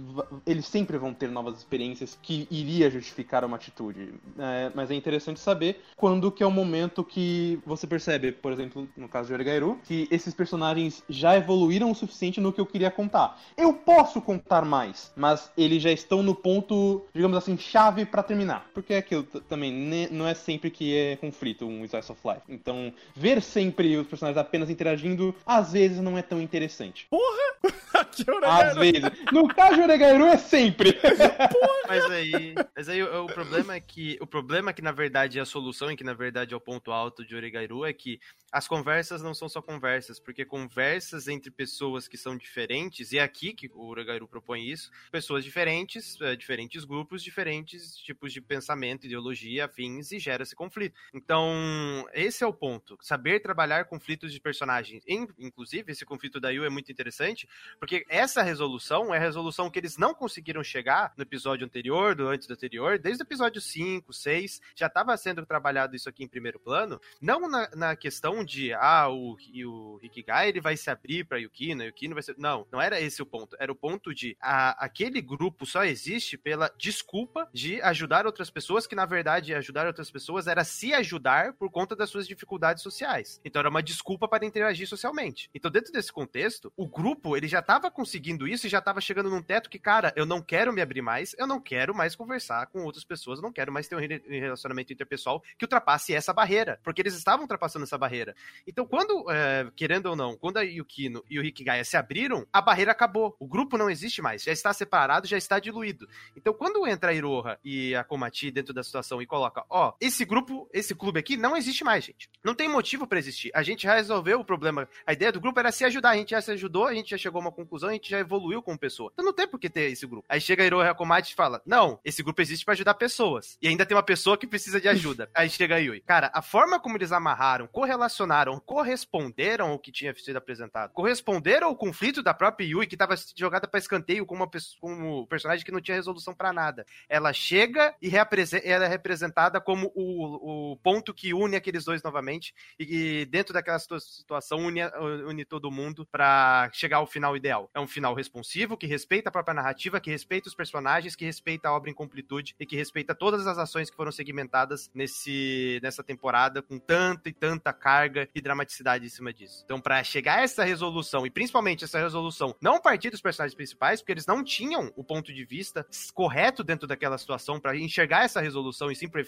eles sempre vão ter novas experiências que iria justificar uma atitude. É, mas é interessante saber quando que é o momento que você percebe, por exemplo, no caso de Oregairu, que esses personagens já evoluíram o suficiente no que eu queria contar. Eu posso contar mais, mas eles já estão no ponto, digamos assim, chave para terminar. Porque é aquilo também, não é sempre que é conflito um Slice of Life. Então, ver sempre os personagens apenas interagindo, às vezes não é tão interessante. Porra! às vezes. No caso de Oregairu é sempre. Porra! Mas aí, mas aí o, o, problema é que o problema é que na verdade é a solução e que na verdade é o ponto alto de Oregairu é que as conversas não são só conversas, porque conversas entre pessoas que são diferentes, e é aqui que o Uragairu propõe isso, pessoas diferentes, é, diferentes grupos, diferentes tipos de pensamento, ideologia, afins, e gera esse conflito. Então, esse é o ponto. Saber trabalhar conflitos de personagens. Inclusive, esse conflito da Yu é muito interessante, porque essa resolução é a resolução que eles não conseguiram chegar no episódio anterior, do antes do anterior, desde o episódio 5, 6, já estava sendo trabalhado isso aqui em primeiro plano, não na, na questão de ah, o, o Hikigai ele vai se abrir pra Yukino, Yukino vai ser. Não, não era esse o ponto. Era o ponto de a, aquele grupo só existe pela desculpa de ajudar outras pessoas, que na verdade ajudar outras pessoas era se ajudar por conta das suas dificuldades sociais. Então era uma desculpa para interagir socialmente. Então, dentro desse contexto, o grupo ele já estava conseguindo isso e já estava chegando num teto que, cara, eu não quero me abrir mais, eu não quero mais conversar com outras pessoas, eu não quero mais ter um relacionamento interpessoal que ultrapasse essa barreira. Porque eles estavam ultrapassando essa barreira. Então, quando, é, querendo ou não, quando a Yukino e o Hikigaya se abriram, a barreira acabou. O grupo não existe mais. Já está separado, já está diluído. Então, quando entra a Iroha e a Komati dentro da situação e coloca, ó, oh, esse grupo, esse clube aqui não existe mais, gente. Não tem motivo para existir. A gente já resolveu o problema. A ideia do grupo era se ajudar. A gente já se ajudou, a gente já chegou a uma conclusão, a gente já evoluiu como pessoa. Então não tem por que ter esse grupo. Aí chega a Iroha e a Komati e fala, não, esse grupo existe para ajudar pessoas. E ainda tem uma pessoa que precisa de ajuda. Aí chega a Yui. Cara, a forma como eles amarraram, correlacionaram, corresponderam ao que tinha sido apresentado. Corresponderam ao conflito da própria Yui, que estava jogada para escanteio como, uma, um personagem que não tinha resolução para nada. Ela chega e é representada como o, o ponto que une aqueles dois novamente e, dentro daquela situação une, une todo mundo para chegar ao final ideal. É um final responsivo, que respeita a própria narrativa, que respeita os personagens, que respeita a obra em completude e que respeita todas as ações que foram segmentadas nesse, nessa temporada com tanta e tanta carga e dramaticidade em cima disso. Então, para chegar a essa resolução, e principalmente essa resolução não partir dos personagens principais, porque eles não tinham o ponto de vista correto dentro daquela situação para enxergar essa resolução e sim por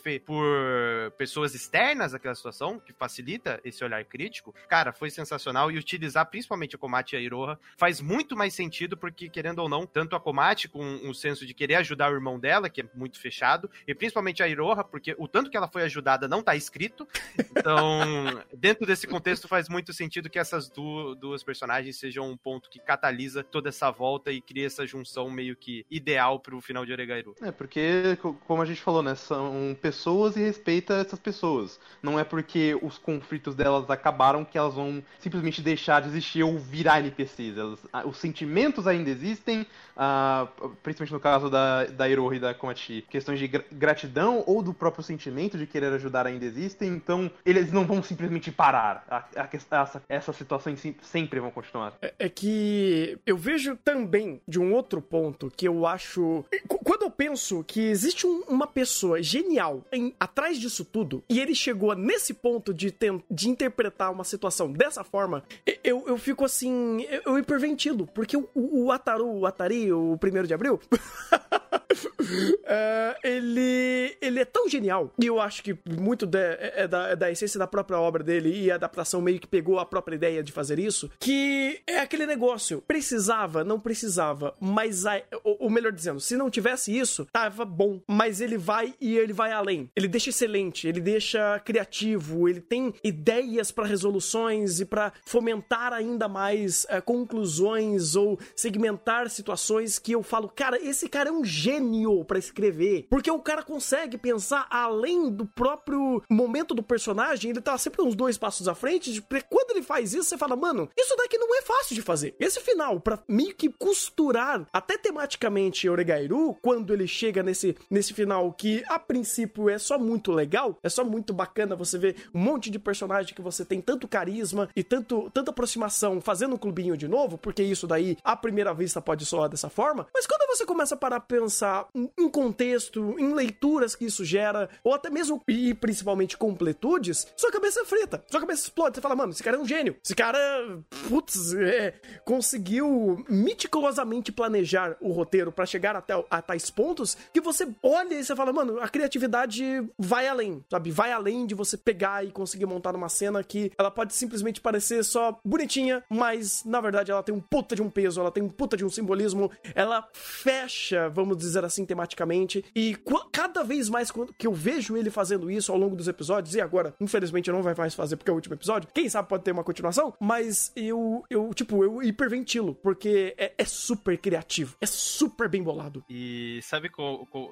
pessoas externas àquela situação, que facilita esse olhar crítico, cara, foi sensacional. E utilizar principalmente a Komati e a Iroha faz muito mais sentido, porque, querendo ou não, tanto a Komati com o um senso de querer ajudar o irmão dela, que é muito fechado, e principalmente a Iroha, porque o tanto que ela foi ajudada não tá escrito. Então, dentro desse contexto, faz muito sentido que essas du duas personagens sejam um ponto que catalisa toda essa volta e cria essa junção meio que ideal pro final de Oregairu. É, porque, como a gente falou, né, são pessoas e respeita essas pessoas. Não é porque os conflitos delas acabaram que elas vão simplesmente deixar de existir ou virar NPCs. Elas, os sentimentos ainda existem, principalmente no caso da, da Hirohi e da Komachi. Questões de gratidão ou do próprio sentimento de querer ajudar ainda existem, então eles não vão simplesmente parar. A, a, essa, essas sempre vão continuar. É, é, que eu vejo também de um outro ponto que eu acho. Quando eu penso que existe um, uma pessoa genial em, atrás disso tudo, e ele chegou nesse ponto de, ten, de interpretar uma situação dessa forma, eu, eu fico assim. Eu, eu hiperventilo, porque o, o Ataru, o Atari, o primeiro de abril. uh, ele, ele é tão genial, e eu acho que muito de, é, é, da, é da essência da própria obra dele e a adaptação meio que pegou a própria ideia de fazer isso, que é aquele negócio. Precisava, não precisava, mas a, ou, melhor dizendo, se não tivesse isso, tava bom. Mas ele vai e ele vai além. Ele deixa excelente, ele deixa criativo, ele tem ideias para resoluções e para fomentar ainda mais uh, conclusões ou segmentar situações que eu falo, cara, esse cara é um gênio final para escrever. Porque o cara consegue pensar além do próprio momento do personagem, ele tá sempre uns dois passos à frente. Quando ele faz isso, você fala, mano, isso daqui não é fácil de fazer. Esse final, para meio que costurar até tematicamente Oregairu, quando ele chega nesse, nesse final que a princípio é só muito legal, é só muito bacana você ver um monte de personagem que você tem tanto carisma e tanto, tanta aproximação fazendo um clubinho de novo, porque isso daí, à primeira vista, pode soar dessa forma. Mas quando você começa a parar a pensar em contexto, em leituras que isso gera, ou até mesmo e principalmente completudes, sua cabeça é frita, sua cabeça explode. Você fala, mano, esse cara é um gênio. Esse cara, putz, é, conseguiu meticulosamente planejar o roteiro para chegar até a tais pontos que você olha e você fala, mano, a criatividade vai além, sabe? Vai além de você pegar e conseguir montar uma cena que ela pode simplesmente parecer só bonitinha, mas na verdade ela tem um puta de um peso, ela tem um puta de um simbolismo, ela fecha, vamos dizer assim, tematicamente. E cada vez mais que eu vejo ele fazendo isso ao longo dos episódios, e agora, infelizmente, não vai mais fazer porque é o último episódio, quem sabe pode ter uma continuação, mas eu, eu tipo, eu hiperventilo, porque é, é super criativo, é super bem bolado. E sabe,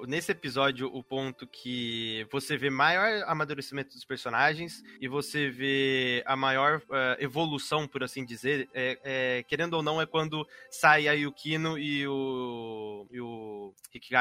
nesse episódio, o ponto que você vê maior amadurecimento dos personagens e você vê a maior uh, evolução, por assim dizer, é, é, querendo ou não, é quando sai a Yukino e o, e o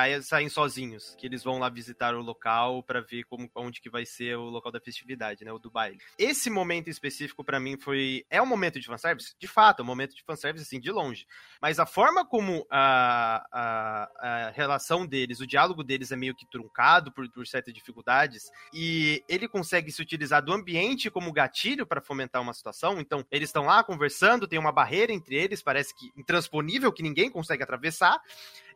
Hikigaya saem sozinhos, que eles vão lá visitar o local para ver como, onde que vai ser o local da festividade, né, o do baile. Esse momento específico para mim foi é um momento de fanservice, de fato, é um momento de fanservice assim de longe, mas a forma como a, a, a relação deles, o diálogo deles é meio que truncado por, por certas dificuldades e ele consegue se utilizar do ambiente como gatilho para fomentar uma situação. Então, eles estão lá conversando, tem uma barreira entre eles, parece que intransponível que ninguém consegue atravessar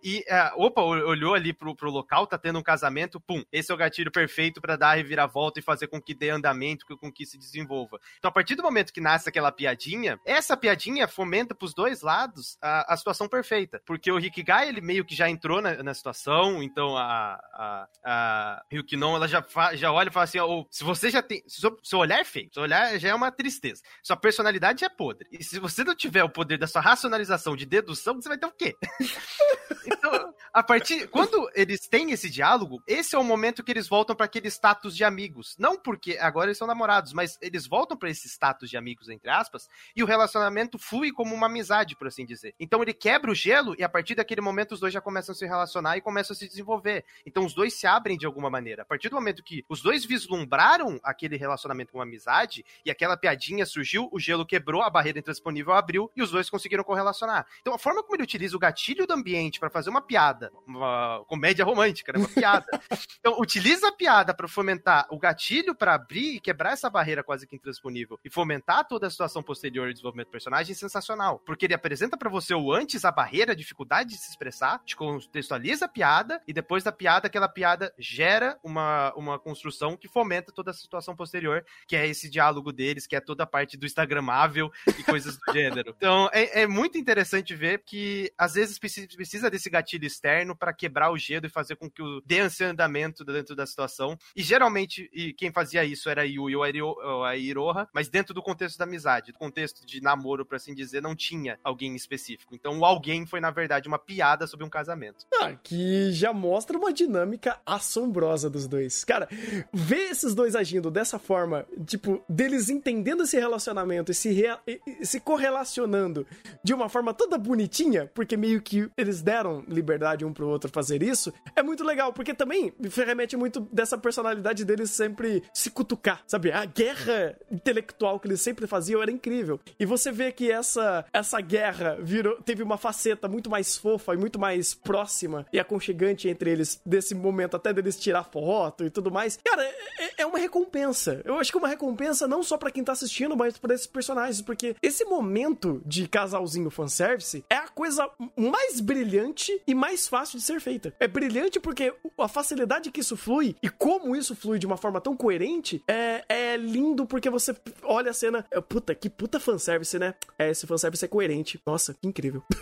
e, uh, opa, olhou ali pro, pro local, tá tendo um casamento, pum, esse é o gatilho perfeito para dar a reviravolta e fazer com que dê andamento, com que se desenvolva. Então, a partir do momento que nasce aquela piadinha, essa piadinha fomenta pros dois lados a, a situação perfeita, porque o Rikigai, ele meio que já entrou na, na situação, então a, a, a Ryukinon, ela já, fa, já olha e fala assim, oh, se você já tem, se seu, seu olhar é feio, seu olhar já é uma tristeza, sua personalidade é podre, e se você não tiver o poder da sua racionalização de dedução, você vai ter o quê? Então, a partir. Quando eles têm esse diálogo, esse é o momento que eles voltam para aquele status de amigos. Não porque agora eles são namorados, mas eles voltam para esse status de amigos, entre aspas, e o relacionamento flui como uma amizade, por assim dizer. Então ele quebra o gelo e a partir daquele momento os dois já começam a se relacionar e começam a se desenvolver. Então os dois se abrem de alguma maneira. A partir do momento que os dois vislumbraram aquele relacionamento com amizade e aquela piadinha surgiu, o gelo quebrou, a barreira intransponível abriu e os dois conseguiram correlacionar. Então a forma como ele utiliza o gatilho do ambiente para fazer uma piada, uma comédia romântica, né? Uma piada. então, utiliza a piada para fomentar o gatilho para abrir e quebrar essa barreira quase que intransponível e fomentar toda a situação posterior de desenvolvimento do personagem é sensacional. Porque ele apresenta para você o antes, a barreira, a dificuldade de se expressar, te contextualiza a piada e depois da piada, aquela piada gera uma, uma construção que fomenta toda a situação posterior, que é esse diálogo deles, que é toda a parte do Instagramável e coisas do gênero. Então, é, é muito interessante ver que às vezes precisa desse esse gatilho externo para quebrar o gelo e fazer com que o dê esse andamento dentro da situação. E geralmente, e quem fazia isso era Yu ou a Iroha, mas dentro do contexto da amizade, do contexto de namoro, por assim dizer, não tinha alguém específico. Então o alguém foi, na verdade, uma piada sobre um casamento. Ah, que já mostra uma dinâmica assombrosa dos dois. Cara, ver esses dois agindo dessa forma, tipo, deles entendendo esse relacionamento e se, rea e se correlacionando de uma forma toda bonitinha, porque meio que eles deram liberdade um pro outro fazer isso, é muito legal, porque também me remete muito dessa personalidade deles sempre se cutucar, sabe? A guerra intelectual que eles sempre faziam era incrível. E você vê que essa, essa guerra virou, teve uma faceta muito mais fofa e muito mais próxima e aconchegante entre eles, desse momento até deles tirar foto e tudo mais. Cara, é, é uma recompensa. Eu acho que é uma recompensa não só para quem tá assistindo, mas para esses personagens, porque esse momento de casalzinho fanservice é a coisa mais brilhante brilhante e mais fácil de ser feita. É brilhante porque a facilidade que isso flui e como isso flui de uma forma tão coerente é, é lindo porque você olha a cena. É, puta, que puta fanservice, né? É, esse fanservice é coerente. Nossa, que incrível.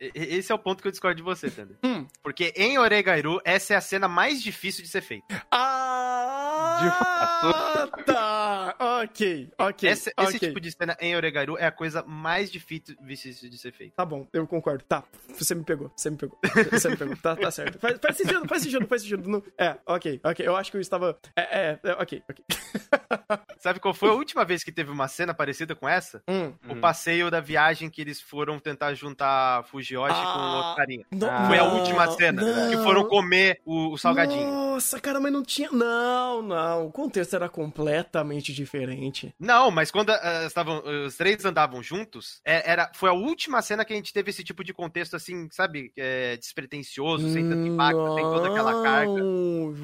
Esse é o ponto que eu discordo de você, Tander. Hum. Porque em Oregairu, essa é a cena mais difícil de ser feita. Ah! De fato. Tá. Tá, ok, ok. Esse, okay. esse tipo de cena em Oregairu é a coisa mais difícil de ser feita. Tá bom, eu concordo. Tá, você me pegou, você me pegou. Você me pegou, tá, tá certo. Faz, faz sentido, faz sentido, faz sentido. Não, é, ok, ok. Eu acho que eu estava. É, é, é ok, ok. Sabe qual foi a última vez que teve uma cena parecida com essa? Hum, o hum. passeio da viagem que eles foram tentar juntar Fujiyoshi ah, com o outro carinha. Não, foi a última cena. Não. Que foram comer o, o, salgadinho. Nossa, cara, mas não tinha. Não, não. O contexto era completamente diferente. Não, mas quando uh, estavam, os três andavam juntos, é, era, foi a última cena que a gente teve esse tipo de contexto, assim, sabe? É, despretensioso, sem tanto impacto, sem toda aquela carga.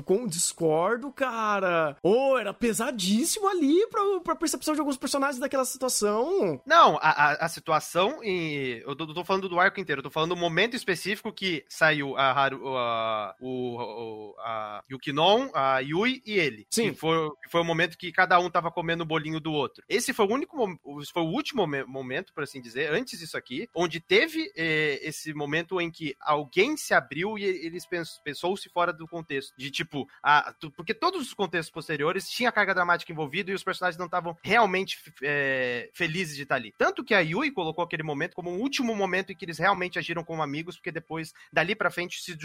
Com, discordo, cara. Oh, era pesadíssimo ali pra, pra percepção de alguns personagens daquela situação. Não, a, a, a situação em. Eu tô, tô, falando do arco inteiro, eu tô falando do momento específico que saiu a Haru, a, o, a Yukinon, a Yui e ele. Sim. Que foi, foi o momento que cada um tava comendo o bolinho do outro. Esse foi o único foi o último momento, por assim dizer, antes disso aqui, onde teve eh, esse momento em que alguém se abriu e eles pensou-se fora do contexto. De tipo, a, porque todos os contextos posteriores tinha carga dramática envolvida e os personagens não estavam realmente é, felizes de estar ali. Tanto que a Yui colocou aquele momento como um último momento em que eles realmente agiram como amigos, porque depois, dali pra frente, se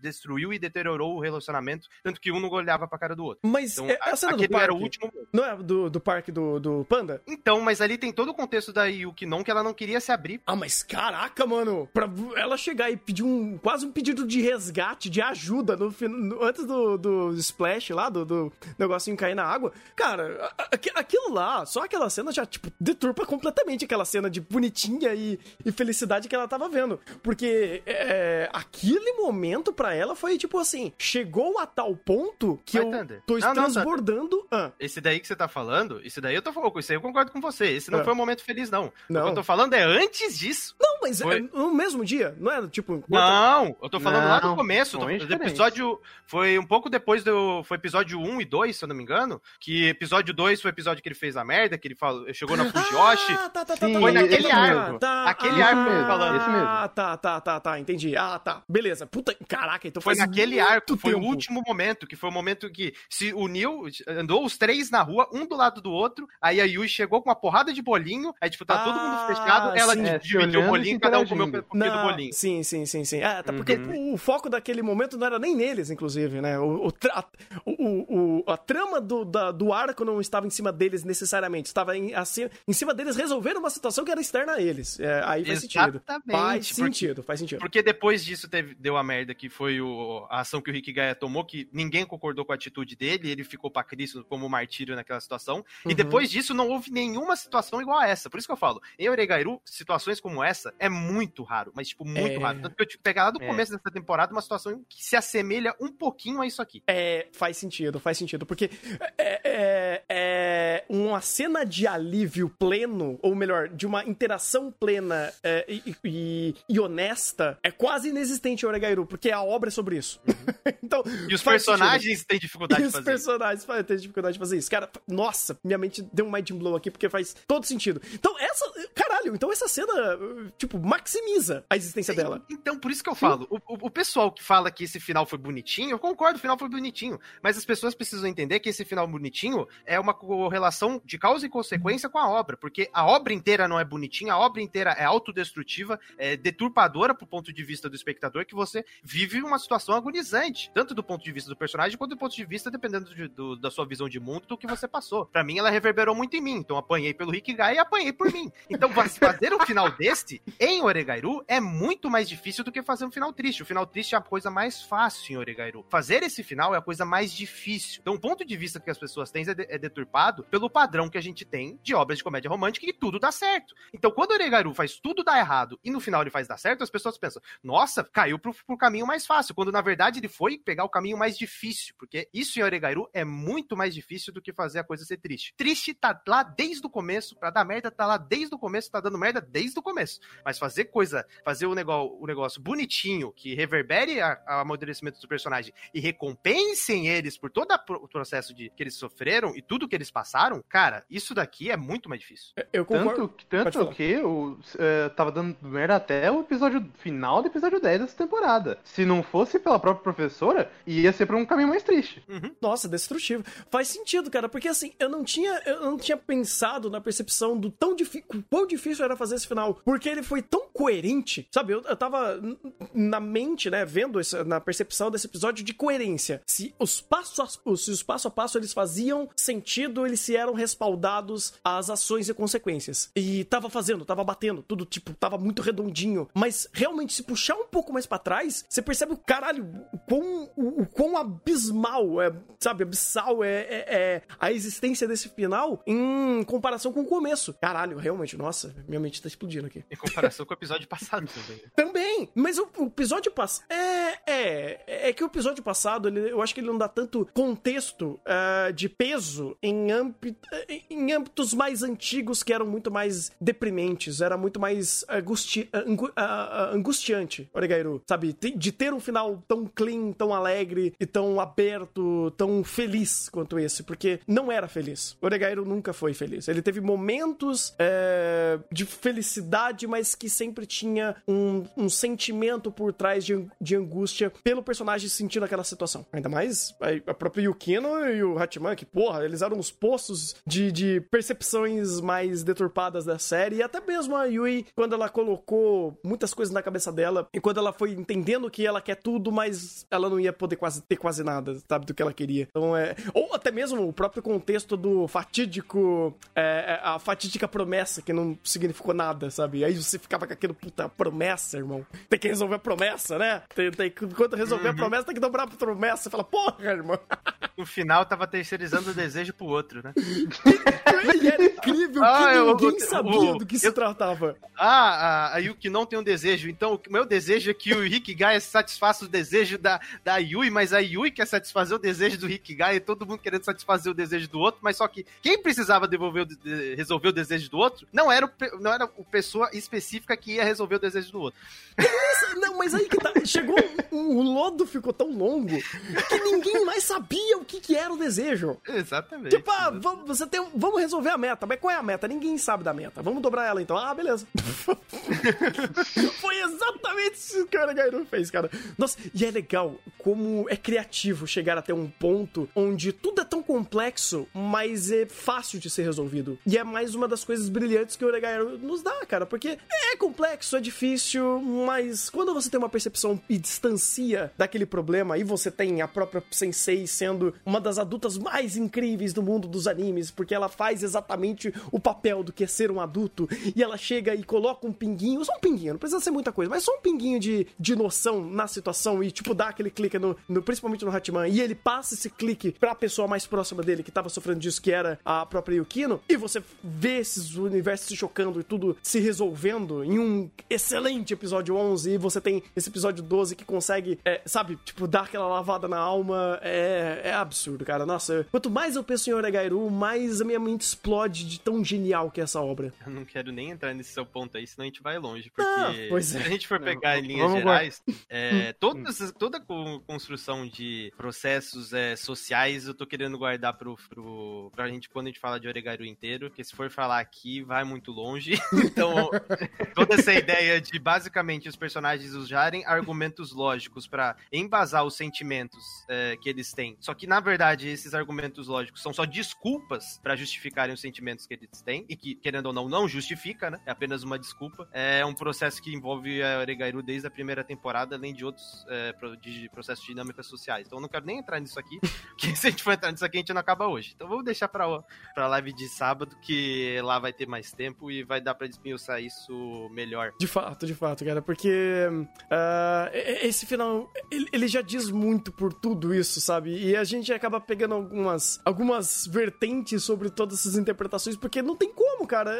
destruiu e deteriorou o relacionamento, tanto que um não olhava pra cara do outro. Mas então, é, a cena do parque, era o último Não é do, do parque do, do Panda? Então, mas ali tem todo o contexto da Yuki não que ela não queria se abrir. Ah, mas caraca, mano, pra ela chegar e pedir um, quase um pedido de resgate, de ajuda no, no antes do, do splash lá, do, do negocinho cair na água, cara, aquilo lá, só aquela cena já, tipo, deturpa completamente aquela cena de bonitinha e, e felicidade que ela tava vendo. Porque é, aquele momento para ela foi tipo assim: chegou a tal ponto que Vai, eu Thunder. tô não, transbordando. Não, ah. Esse daí que você tá falando, esse daí eu tô falando, isso aí eu concordo com você. Esse não ah. foi um momento feliz, não. não. O que eu tô falando é antes disso. Não, mas foi... é no mesmo dia, não é? Tipo. Não, eu tô falando não, lá no começo. Tô, do episódio. Foi um pouco depois do. Foi episódio 1 e 2, se eu não me engano. Que episódio 2 foi o episódio que ele fez a merda, que ele falou, chegou na Fujiyoshi. Ah, tá, tá, tá, Sim, foi naquele arco. Tá, aquele ah, arco que eu tô falando. Esse mesmo. Ah, tá, tá, tá, tá, entendi. Ah, tá. Beleza. Puta, caraca, então foi naquele arco, foi o último momento, que foi o momento que se uniu, andou os três na rua, um do lado do outro, aí a Yui chegou com uma porrada de bolinho, aí tipo, tá ah, todo mundo fechado, ela sim, dividiu o bolinho, cada um comeu um pouquinho do bolinho. Sim, sim, sim, sim. Ah, tá, porque uhum. o foco daquele momento não era nem neles, inclusive, né? O, o, a, o, o, a trama do, da, do arco não estava em cima deles necessariamente, estava em, assim, em cima deles resolvendo uma situação que era externa a eles. É, aí faz Exatamente, sentido. Faz sentido, porque, faz sentido. Porque depois disso teve, deu a merda que foi o, a ação que o Rick Gaia tomou, que ninguém concordou com a atitude dele, ele ficou pra Cristo como martírio naquela situação. Uhum. E depois disso não houve nenhuma situação igual a essa. Por isso que eu falo, em Oregairu, situações como essa é muito raro, mas tipo, muito é... raro. Tanto que eu tive que pegar lá do é... começo dessa temporada uma situação que se assemelha um pouquinho a isso aqui. É, faz sentido, faz sentido. Porque é, é, é uma cena de alívio pleno, ou melhor, de uma interação plena é, e, e, e, honesta, é quase inexistente em Oregairu, porque a obra é sobre isso. Uhum. então, e os personagens sentido. têm dificuldade e de fazer isso. Os personagens têm dificuldade de fazer isso. Cara, nossa, minha mente deu um mind blow aqui, porque faz todo sentido. Então, essa. Caralho, então essa cena, tipo, maximiza a existência dela. Então, por isso que eu falo, o, o, pessoal que fala que esse final foi bonitinho, eu concordo, o final foi bonitinho. Mas as pessoas precisam entender que esse final bonitinho é uma correlação de causa e consequência com a obra, porque a obra inteira não é bonitinha, a obra inteira é autodestrutiva, é deturpadora pro ponto de vista do espectador, que você vive uma situação agonizante, tanto do ponto de vista do personagem quanto do ponto de vista, dependendo de, do, da sua visão de mundo, do que você passou. Para mim, ela reverberou muito em mim, então apanhei pelo Guy e apanhei por mim. Então, fazer um final deste em Oregairu é muito mais difícil do que fazer um final triste. O final triste é a coisa mais fácil em Oregairu. Fazer esse final é a coisa mais difícil. Então, o ponto de vista que as pessoas têm é, é deturpado pelo padrão que a gente tem de obras de comédia romântica e tudo dá certo. Então, quando Oregairu faz tudo dar errado e no final ele faz dar certo, as pessoas pensam, nossa, caiu pro, pro caminho mais fácil. Quando na verdade ele foi pegar o caminho mais difícil. Porque isso em Oregairu é muito mais difícil do que fazer a coisa ser triste. Triste tá lá desde o começo, pra dar merda tá lá desde o começo, tá dando merda desde o começo. Mas fazer coisa, fazer o negócio, o negócio bonitinho, que reverbere o amadurecimento do personagem e recompensem eles por todo o processo de que eles sofreram e tudo que eles passaram, cara, isso daqui é muito mais difícil. Eu concordo. Tanto, tanto que eu uh, tava dando merda até o episódio final do episódio 10 dessa temporada. Se não fosse pela própria professora, ia ser pra um caminho mais triste. Uhum. Nossa, destrutivo. Faz sentido, cara, porque assim, eu não tinha, eu não tinha pensado na percepção do tão difícil, quão difícil era fazer esse final, porque ele foi tão coerente, sabe? Eu, eu tava na mente, né, vendo essa, na percepção desse episódio de coerência. Se os passos a, se os passo a passo eles faziam sentido, eles se eram respaldados às ações e consequências. E tava fazendo, tava batendo, tudo tipo, tava muito redondinho. Mas realmente, se puxar um pouco mais para trás, você percebe o caralho, o quão, o, o quão abismal, é, sabe, abissal é, é, é, a existência desse final em comparação com o começo. Caralho, realmente, nossa, minha mente tá explodindo aqui. Em comparação com o episódio passado também. também, mas o, o episódio passado. É, é, é que o episódio passado, ele, eu acho que ele não dá tanto contexto uh, de peso em, em âmbitos mais antigos que eram muito mais deprimentes, era muito mais angusti angu angustiante, Oregairu, sabe? De ter um final tão clean, tão alegre e tão aberto, tão feliz quanto esse, porque não era feliz. Oregairu nunca foi feliz. Ele teve momentos é, de felicidade, mas que sempre tinha um, um sentimento por trás de, de angústia pelo personagem sentindo aquela situação. Ainda mais a, a própria Yukino e o Hachiman, que, porra, eles eram os postos de, de percepções mais deturpadas da série, e até mesmo a Yui, quando ela colocou muitas coisas na cabeça dela, e quando ela foi entendendo que ela quer tudo, mas ela não ia poder quase ter quase nada, sabe, do que ela queria. Então é. Ou até mesmo o próprio contexto do fatídico. É, é a fatídica promessa, que não significou nada, sabe? Aí você ficava com aquilo, puta, promessa, irmão. Tem que resolver a promessa, né? Tem, tem, quando resolver uhum. a promessa, tem que dobrar a promessa. Você fala, porra, irmão. No final, tava terceirizando o desejo pro outro, né? e era incrível ah, que ninguém eu, sabia do que se tratava. Ah, a, Yuki não tem um desejo. Então, o meu desejo é que o Rick Gaia satisfaça o desejo da, da Yui, mas a Yui quer satisfazer o desejo do Rick Gaia e todo mundo querendo satisfazer o desejo do outro, mas só que quem precisava devolver o, de, resolver o desejo do outro não era, o, não era a pessoa específica que ia resolver o desejo do outro. Não, mas aí que tá. Chegou. O lodo ficou tão longo que ninguém mais sabia o que, que era o desejo. Exatamente. Tipo, ah, vamos, você tem, vamos resolver a meta. Mas qual é a meta? Ninguém sabe da meta. Vamos dobrar ela então. Ah, beleza. Foi exatamente isso que o Aragairu fez, cara. Nossa, e é legal como é criativo chegar até um ponto onde tudo é tão complexo, mas é fácil de ser resolvido. E é mais uma das coisas brilhantes que o Oregairu nos dá, cara, porque é complexo, é difícil, mas quando você tem uma percepção e distancia daquele problema e você tem a própria Sensei sendo uma das adultas mais incríveis do mundo dos animes, porque ela faz exatamente o papel do que é ser um adulto e ela chega e coloca um pinguinho, só um pinguinho, não precisa ser muita coisa, mas só um pinguinho de, de noção na situação e, tipo, dá aquele clique no, no principalmente no Hatman, e ele passa esse clique pra pessoa mais próxima dele que tava sofrendo disso, que era a própria Yukino, e você vê esses universos se chocando e tudo se resolvendo em um excelente episódio 11, e você tem esse episódio 12 que consegue, é, sabe, tipo, dar aquela lavada na alma, é, é absurdo, cara. Nossa, quanto mais eu penso em Oregairu, mais a minha mente explode de tão genial que é essa obra. Eu não quero nem entrar nesse seu ponto aí, senão a gente vai longe, porque ah, pois é. se a gente for pegar não, em linhas gerais, é, todas, toda a construção de processos é, sociais eu tô querendo guardar pro, pro, pra gente quando a gente fala de Oregairu inteiro, porque se for falar aqui, vai muito longe. então, toda essa ideia de basicamente os personagens usarem argumentos lógicos para embasar os sentimentos é, que eles têm. Só que, na verdade, esses argumentos lógicos são só desculpas para justificarem os sentimentos que eles têm, e que, querendo ou não, não justifica, né? É apenas uma desculpa. É um processo que envolve a Oregairu desde a primeira temporada, além de outros é, de processos de dinâmicas sociais. Então, eu não quero nem entrar nisso aqui, porque se a gente for entrar nisso aqui, a gente não acaba hoje. Então, vamos deixar pra, pra live de sábado, que lá vai ter mais tempo e vai dar pra desmiuçar isso melhor. De fato, de fato, cara, porque uh, esse final, ele, ele, já diz muito por tudo isso, sabe? E a gente acaba pegando algumas, algumas vertentes sobre todas essas interpretações, porque não tem como, cara.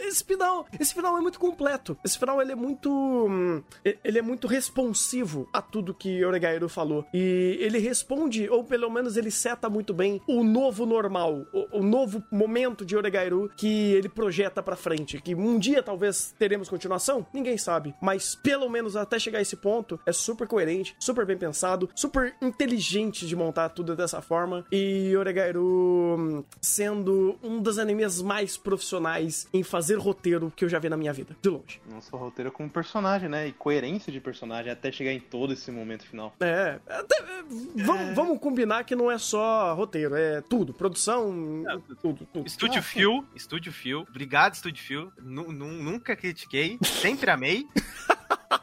Esse final, esse final é muito completo. Esse final, ele é muito... Hum, ele é muito responsivo a tudo que Oregairu falou. E ele responde, ou pelo menos ele seta muito bem o novo normal, o, o novo momento de Oregairu que ele projeta pra frente que um dia talvez teremos continuação, ninguém sabe. Mas pelo menos até chegar a esse ponto, é super coerente, super bem pensado, super inteligente de montar tudo dessa forma. E Oregairu sendo um dos animes mais profissionais em fazer roteiro que eu já vi na minha vida, de longe. Não só roteiro como personagem, né? E coerência de personagem até chegar em todo esse momento final. É, até, é, vamos, é. vamos combinar que não é só roteiro, é tudo, produção, é, tudo, tudo. Estúdio ah, Fio, Estúdio Fio, obrigado Estúdio Fio, nunca critiquei, sempre amei.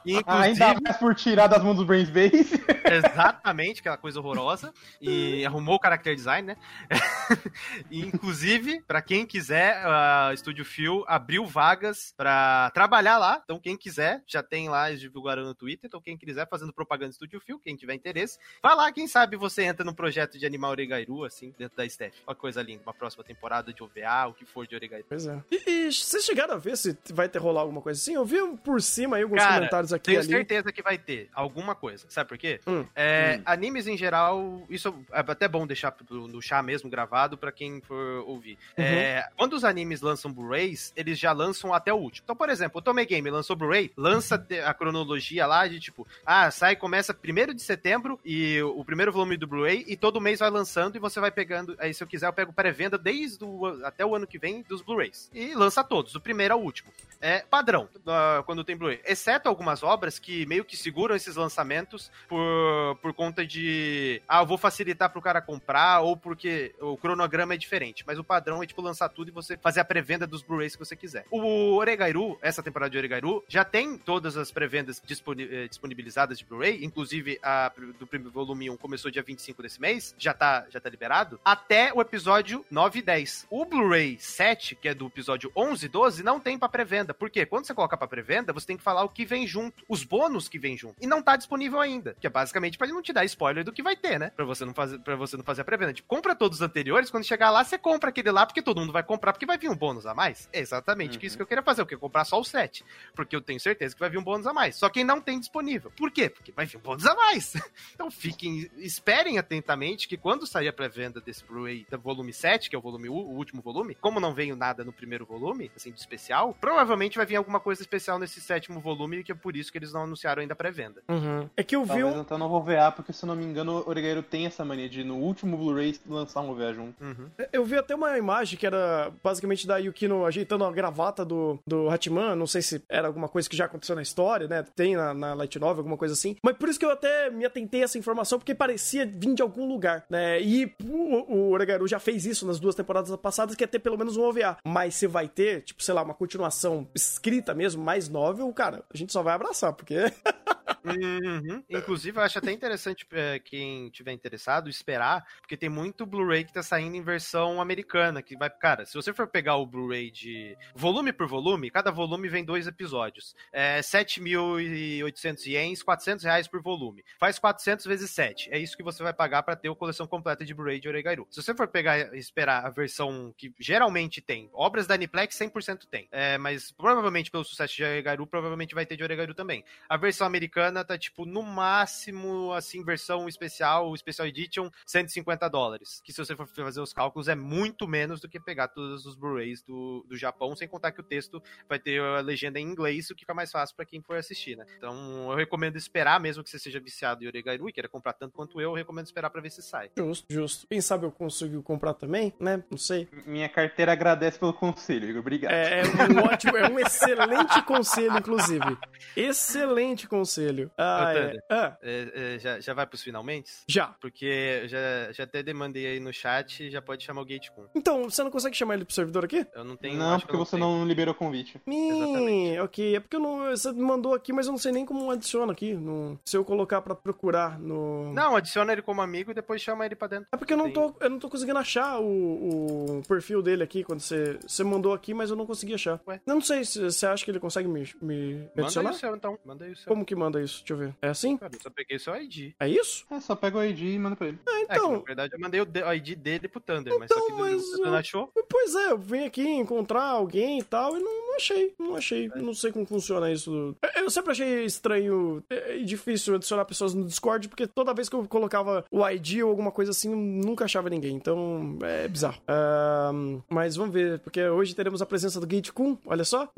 Inclusive, Ainda mais por tirar das mãos do Brainspace. Exatamente, aquela coisa horrorosa. E arrumou o character design, né? e, inclusive, para quem quiser, a Studio Fio abriu vagas para trabalhar lá. Então, quem quiser, já tem lá, eles divulgaram no Twitter. Então, quem quiser fazendo propaganda do Studio Fio, quem tiver interesse, vai lá. Quem sabe você entra no projeto de animar Oregairu, assim, dentro da Steph. Uma coisa linda. Uma próxima temporada de OVA, o que for de Oregairu. Pois é. E, e vocês chegaram a ver se vai ter rolar alguma coisa assim? Eu vi por cima aí alguns Cara, comentários aqui tenho ali. certeza que vai ter alguma coisa. Sabe por quê? Hum, é, hum. Animes em geral, isso é até bom deixar no chá mesmo gravado para quem for ouvir. Uhum. É, quando os animes lançam Blu-rays, eles já lançam até o último. Então, por exemplo, o Tome Game lançou Blu-ray, lança a cronologia lá de tipo, ah, sai, começa 1 de setembro e o primeiro volume do Blu-ray e todo mês vai lançando e você vai pegando. Aí, se eu quiser, eu pego pré-venda desde o, até o ano que vem dos Blu-rays. E lança todos, do primeiro ao último. É padrão uh, quando tem Blu-ray. Exceto algumas obras que meio que seguram esses lançamentos por, por conta de. Ah, eu vou facilitar pro cara comprar, ou porque o cronograma é diferente. Mas o padrão é, tipo, lançar tudo e você fazer a pré-venda dos Blu-rays que você quiser. O Oregairu, essa temporada de Oregairu, já tem todas as pré-vendas eh, disponibilizadas de Blu-ray, inclusive a do primeiro volume 1 começou dia 25 desse mês, já tá, já tá liberado, até o episódio 9 e 10. O Blu-ray 7, que é do episódio 11 e 12, não tem pra pré-venda. Por quê? Quando você coloca pra pré-venda, você tem que falar o que vem junto, os bônus que vem junto. E não tá disponível ainda, que é basicamente pra ele não te dar spoiler do que vai ter, né? Pra você não fazer, pra você não fazer a pré-venda. Tipo, compra todos os anteriores, quando chegar lá, você compra aquele lá, porque todo mundo vai comprar, porque vai vir um bônus a mais. É exatamente uhum. isso que eu queria fazer, eu queria comprar só o 7. Porque eu tenho certeza que vai vir um bônus a mais. Só que não tem disponível. Por quê? Porque vai vir um bônus a mais. então fiquem, esperem atentamente que quando sair a pré-venda desse Blu-ray da volume 7, que é o volume o último volume, como não veio nada no primeiro volume, assim, de especial, provavelmente vai vir alguma coisa especial nesse sétimo volume, que é por isso que eles não anunciaram ainda a pré-venda. Uhum. É que eu vi um... então não vou VA, porque se eu não me engano, o Oregairo tem essa mania de no último Blu-ray lançar um OVA junto. Uhum. Eu vi até uma imagem que era basicamente da Yukino ajeitando a gravata do, do Hatman, não sei se era alguma coisa que já aconteceu na história, né? Tem na, na Light Novel, alguma coisa assim. Mas por isso que eu até me atentei a essa informação, porque parecia vir de algum lugar, né? E o, o já fez isso nas duas temporadas passadas, que é ter pelo menos um OVA. Mas se vai ter, tipo, sei lá, uma continuação escrita mesmo, mais novel, cara, a gente só vai abraçar, porque. uhum. Inclusive, eu acho até interessante é, quem tiver interessado esperar, porque tem muito Blu-ray que tá saindo em versão americana, que vai, cara, se você for pegar o Blu-ray de volume por volume, cada volume vem dois episódios. É 7.800 ienes, 400 reais por volume. Faz 400 vezes 7. É isso que você vai pagar para ter a coleção completa de Blu-ray de Oregairu. Se você for pegar esperar a versão que geralmente tem, obras da Aniplex 100% tem, é, mas provavelmente pelo sucesso de Oregairu, provavelmente vai ter de Oregairu também. A versão americana tá tipo no máximo assim versão especial, Special Edition, 150 dólares. Que se você for fazer os cálculos é muito menos do que pegar todos os Blu-rays do, do Japão, sem contar que o texto vai ter a legenda em inglês, o que fica mais fácil para quem for assistir, né? Então eu recomendo esperar, mesmo que você seja viciado em Oregairu e queira comprar tanto quanto eu, eu recomendo esperar para ver se sai. Justo, justo. Quem sabe eu consigo comprar também, né? Não sei. Minha carteira agradece pelo conselho, Igor. Obrigado. É, é um ótimo, é um excelente conselho, inclusive. Excelente conselho. Ah, é. Ah. É, é, já, já vai pros finalmente? Já. Porque já, já até demandei aí no chat, já pode chamar o Gate Kun. Então, você não consegue chamar ele pro servidor aqui? Eu não tenho. Não, porque não você não liberou o convite. Exatamente. ok. É porque eu não, você mandou aqui, mas eu não sei nem como adiciona aqui. No, se eu colocar pra procurar no. Não, adiciona ele como amigo e depois chama ele pra dentro. É porque eu não tô, eu não tô conseguindo achar o, o perfil dele aqui quando você, você mandou aqui, mas eu não consegui achar. Ué? Eu não sei se você acha que ele consegue me, me, me adicionar. Manda aí o seu, então. Manda aí o seu. Como que manda isso? Deixa eu ver. É assim? Cara, eu só peguei o seu ID. É isso? É, só pega o ID e manda pra ele. É, então. É, que, na verdade, eu mandei o ID dele pro Thunder, então, mas só que mas, o Thunder achou. Pois é, eu vim aqui encontrar alguém e tal, e não, não achei, não achei. Não sei como funciona isso. Eu sempre achei estranho e difícil adicionar pessoas no Discord, porque toda vez que eu colocava o ID ou alguma coisa assim, eu nunca achava ninguém. Então, é bizarro. Uh, mas vamos ver, porque hoje teremos a presença do Gate Kun, olha só.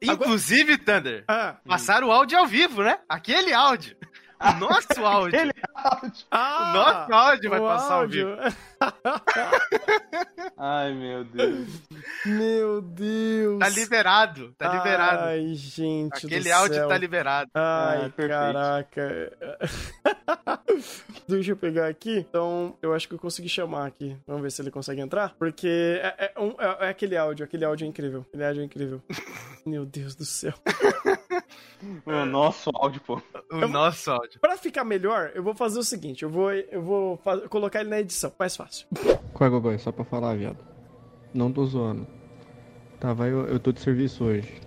Inclusive, Thunder, ah. passaram o áudio ao vivo, né? Aquele áudio. O nosso áudio. Aquele áudio. Ah, o nosso áudio vai passar áudio. ao vivo. Ai, meu Deus. Meu Deus. Tá liberado, tá liberado. Ai, gente. Aquele áudio céu. tá liberado. Ai, ah, caraca. Deixa eu pegar aqui. Então, eu acho que eu consegui chamar aqui. Vamos ver se ele consegue entrar. Porque é, é, um, é, é aquele áudio, aquele áudio é incrível. Aquele áudio é incrível. Meu Deus do céu. O nosso áudio, pô. O eu, nosso áudio. Pra ficar melhor, eu vou fazer o seguinte: eu vou, eu vou fazer, colocar ele na edição, mais fácil. Qual é, Gogói? Só pra falar, viado. Não tô zoando. Tava, eu, eu tô de serviço hoje.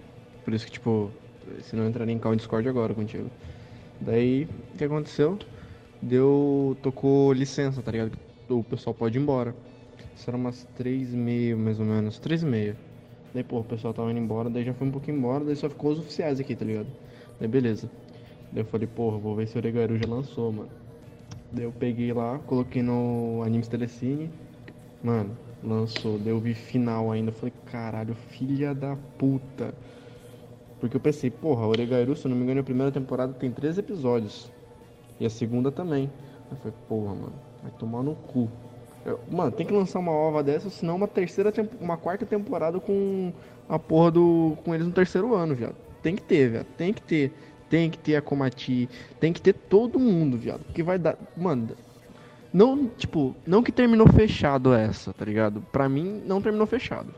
Por isso que, tipo, se não entraria em call em Discord agora contigo. Daí, o que aconteceu? Deu. tocou licença, tá ligado? O pessoal pode ir embora. Isso era umas três e meia, mais ou menos. Três e meia. Daí, pô, o pessoal tava indo embora, daí já foi um pouquinho embora, daí só ficou os oficiais aqui, tá ligado? Daí beleza. Daí eu falei, porra, vou ver se o Oregaru já lançou, mano. Daí eu peguei lá, coloquei no Animes Telecine. Mano, lançou. Daí eu vi final ainda. Falei, caralho, filha da puta. Porque eu pensei, porra, Oregairu, se eu não me engano, a primeira temporada tem três episódios. E a segunda também. Eu falei, porra, mano, vai tomar no cu. Mano, tem que lançar uma ova dessa, senão uma terceira, uma quarta temporada com a porra do. com eles no terceiro ano, viado. Tem que ter, viado. Tem que ter. Tem que ter a Comati. Tem que ter todo mundo, viado. Porque vai dar. Mano. Não, tipo, não que terminou fechado essa, tá ligado? Pra mim, não terminou fechado.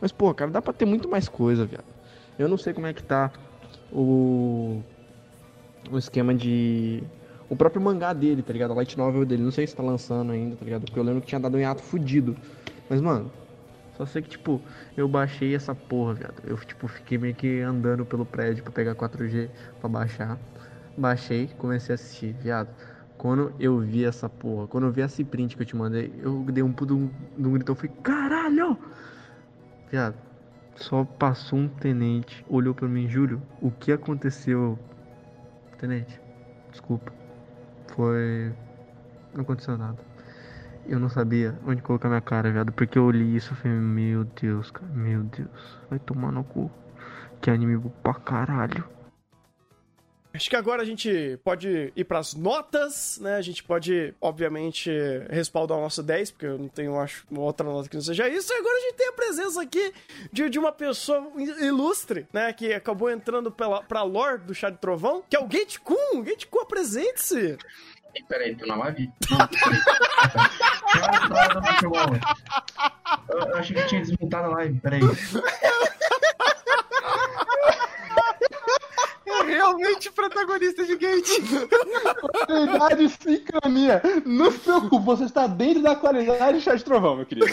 Mas, pô, cara, dá pra ter muito mais coisa, viado. Eu não sei como é que tá o. O esquema de. O próprio mangá dele, tá ligado? A light novel dele. Não sei se tá lançando ainda, tá ligado? Porque eu lembro que tinha dado um hiato fudido. Mas, mano, só sei que, tipo, eu baixei essa porra, viado. Eu, tipo, fiquei meio que andando pelo prédio pra pegar 4G pra baixar. Baixei, comecei a assistir, viado. Quando eu vi essa porra, quando eu vi esse print que eu te mandei, eu dei um puto um, um grito, eu falei, caralho! Viado, só passou um tenente, olhou pra mim, Júlio, o que aconteceu? Tenente, desculpa. Foi. Não aconteceu nada. Eu não sabia onde colocar minha cara, viado. Porque eu li isso e falei, meu Deus, cara, meu Deus. Vai tomar no cu. Que anime pra caralho. Acho que agora a gente pode ir para as notas, né? A gente pode, obviamente, respaldar o nosso 10, porque eu não tenho, acho, outra nota que não seja isso. E agora a gente tem a presença aqui de, de uma pessoa ilustre, né? Que acabou entrando pela, pra lore do Chá de Trovão, que é o Gate Kun. Gate Kun, apresente-se. Peraí, tô na live? eu, eu achei que tinha desmontado a live, peraí. realmente protagonista de Gate. Qualidade sincronia. Não se preocupe, você está dentro da qualidade de chá de trovão, meu querido.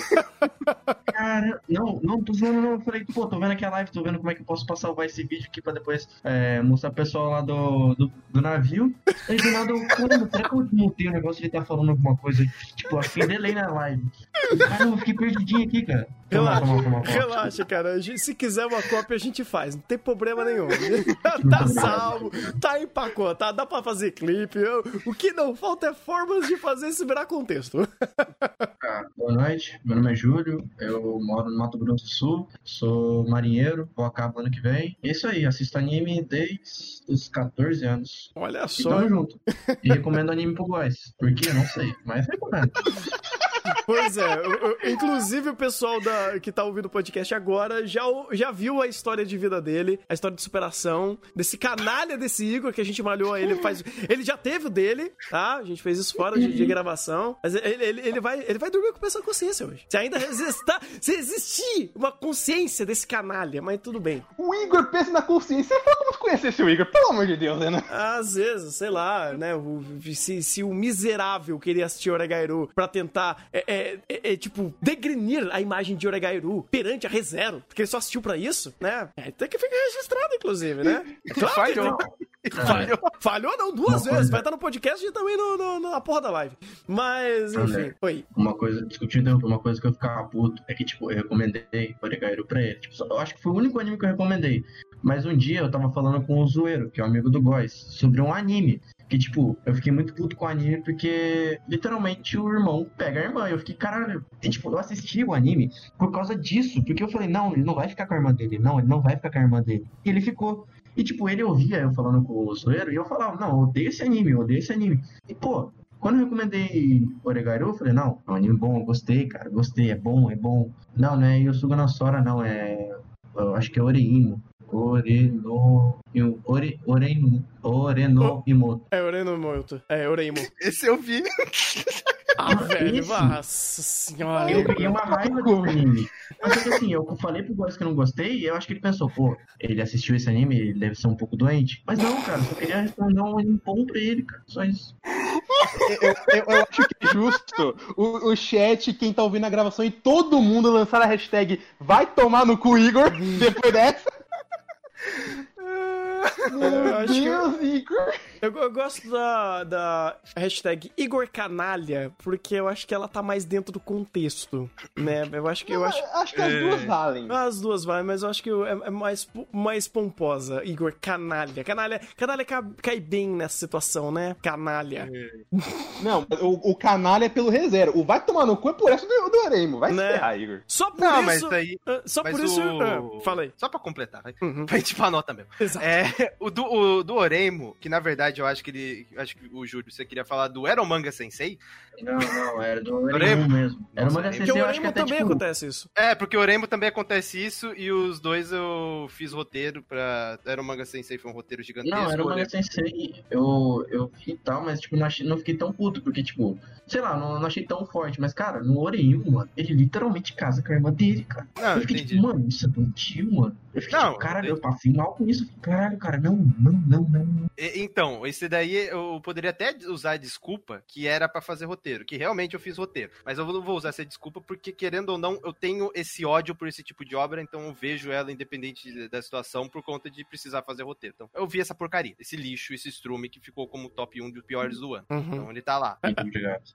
Cara, não, não, tô vendo, não. Eu falei, pô, tô vendo aqui a live, tô vendo como é que eu posso passar esse vídeo aqui pra depois é, mostrar pro pessoal lá do, do, do navio. Aí do nada, eu, caramba, será que eu mutei o negócio de estar tá falando alguma coisa? Tipo, acho que delay na live. Caramba, eu fiquei perdidinho aqui, cara. Relaxa, toma, toma, toma, relaxa, cara. Se quiser uma cópia, a gente faz. Não tem problema nenhum. tá salvo, tá empacotado, dá pra fazer clipe. O que não falta é formas de fazer esse virar contexto. Ah, boa noite, meu nome é Júlio, eu moro no Mato Grosso do Sul, sou marinheiro, vou acabar ano que vem. É isso aí, assisto anime desde os 14 anos. Olha só. tamo junto. E recomendo anime pro boys. Por quê? Não sei, mas recomendo. Pois é, inclusive o pessoal da, que tá ouvindo o podcast agora já, já viu a história de vida dele, a história de superação, desse canalha desse Igor que a gente malhou ele faz. Ele já teve o dele, tá? A gente fez isso fora de, de gravação. Mas ele, ele, ele, vai, ele vai dormir com essa consciência hoje. Se ainda resistar, se existir uma consciência desse canalha, mas tudo bem. O Igor pensa na consciência. Vamos conhecer esse Igor, pelo amor de Deus, né? Às vezes, sei lá, né? Se, se o miserável queria assistir Oregairu pra tentar é, é, é, é, tipo, degrenir a imagem de Oregairu perante a ReZero, porque ele só assistiu pra isso, né? É, tem que ficar registrado, inclusive, né? É claro Falhou. Falhou. Falhou não, duas uma vezes. Coisa... Vai estar no podcast e também no, no, na porra da live. Mas, enfim, foi. Uma coisa, discutindo uma coisa que eu ficava puto é que, tipo, eu recomendei Oregairu pra ele. Tipo, eu acho que foi o único anime que eu recomendei. Mas um dia eu tava falando com o Zoeiro, que é um amigo do Góis, sobre um anime. Que, tipo, eu fiquei muito puto com o anime porque, literalmente, o irmão pega a irmã. Eu fiquei, caralho. E, tipo, eu assisti o anime por causa disso. Porque eu falei, não, ele não vai ficar com a irmã dele. Não, ele não vai ficar com a irmã dele. E ele ficou. E, tipo, ele ouvia eu falando com o Zoeiro e eu falava, não, eu odeio esse anime, eu odeio esse anime. E, pô, quando eu recomendei Oregairu, eu falei, não, é um anime bom, eu gostei, cara, gostei, é bom, é bom. Não, não é Yosuga no Sora, não, é. Eu acho que é Oreimo. Oreno. Ore, oreno, oreno Imoto. É Oreno Imoto. É Oreimo. Esse eu vi. Ah, velho, esse... nossa senhora. Eu peguei uma raiva do anime. Mas que assim, eu falei pro Góis que eu não gostei e eu acho que ele pensou, pô, ele assistiu esse anime, ele deve ser um pouco doente. Mas não, cara, só queria responder um anime bom pra ele, cara. Só isso. Eu, eu, eu, acho que é justo o, o chat, quem tá ouvindo a gravação e todo mundo lançar a hashtag vai tomar no cu Igor depois dessa. Meu Deus, Igor! Eu, eu, gosto da, da hashtag Igor Canalha, porque eu acho que ela tá mais dentro do contexto, né? Eu acho que eu acho. Acho que as é... duas valem. As duas valem, mas eu acho que é, é mais, mais pomposa. Igor Canalha. Canalha, canalha cai, cai bem nessa situação, né? Canalha. É. Não, o, o canalha é pelo reserva. O vai tomar no cu é por essa do, do Aremo. Vai né? se ferrar, Igor. Só por Não, isso. Mas aí, uh, só mas por isso. Uh, falei. Só pra completar, vai. Uhum. Pra gente pra nota mesmo. Exato. É, o do, o, do Oremo, que na verdade eu acho que ele. Acho que o Júlio, você queria falar do Eromanga Sensei? Não, não, era do Oremo mesmo. Era uma Sensei, eu acho que até, também tipo... acontece isso. É, porque o Oremo também acontece isso e os dois eu fiz roteiro pra. Eromanga Sensei foi um roteiro gigantesco. Não, Eromanga Sensei eu, eu vi tal, mas tipo, não, achei, não fiquei tão puto, porque tipo, sei lá, não, não achei tão forte, mas cara, no Oremo, mano, ele literalmente casa com a irmã dele, cara. Não, eu fiquei entendi. tipo, mano, isso é doentio, mano. Eu fiquei não, tipo, caralho, eu passei mal com isso. Caralho, cara, não, não, não, não. Então, esse daí eu poderia até usar a desculpa que era para fazer roteiro, que realmente eu fiz roteiro. Mas eu não vou usar essa desculpa porque, querendo ou não, eu tenho esse ódio por esse tipo de obra, então eu vejo ela independente da situação por conta de precisar fazer roteiro. Então, eu vi essa porcaria, esse lixo, esse strume que ficou como top 1 dos piores do ano. Uhum. Então, ele tá lá.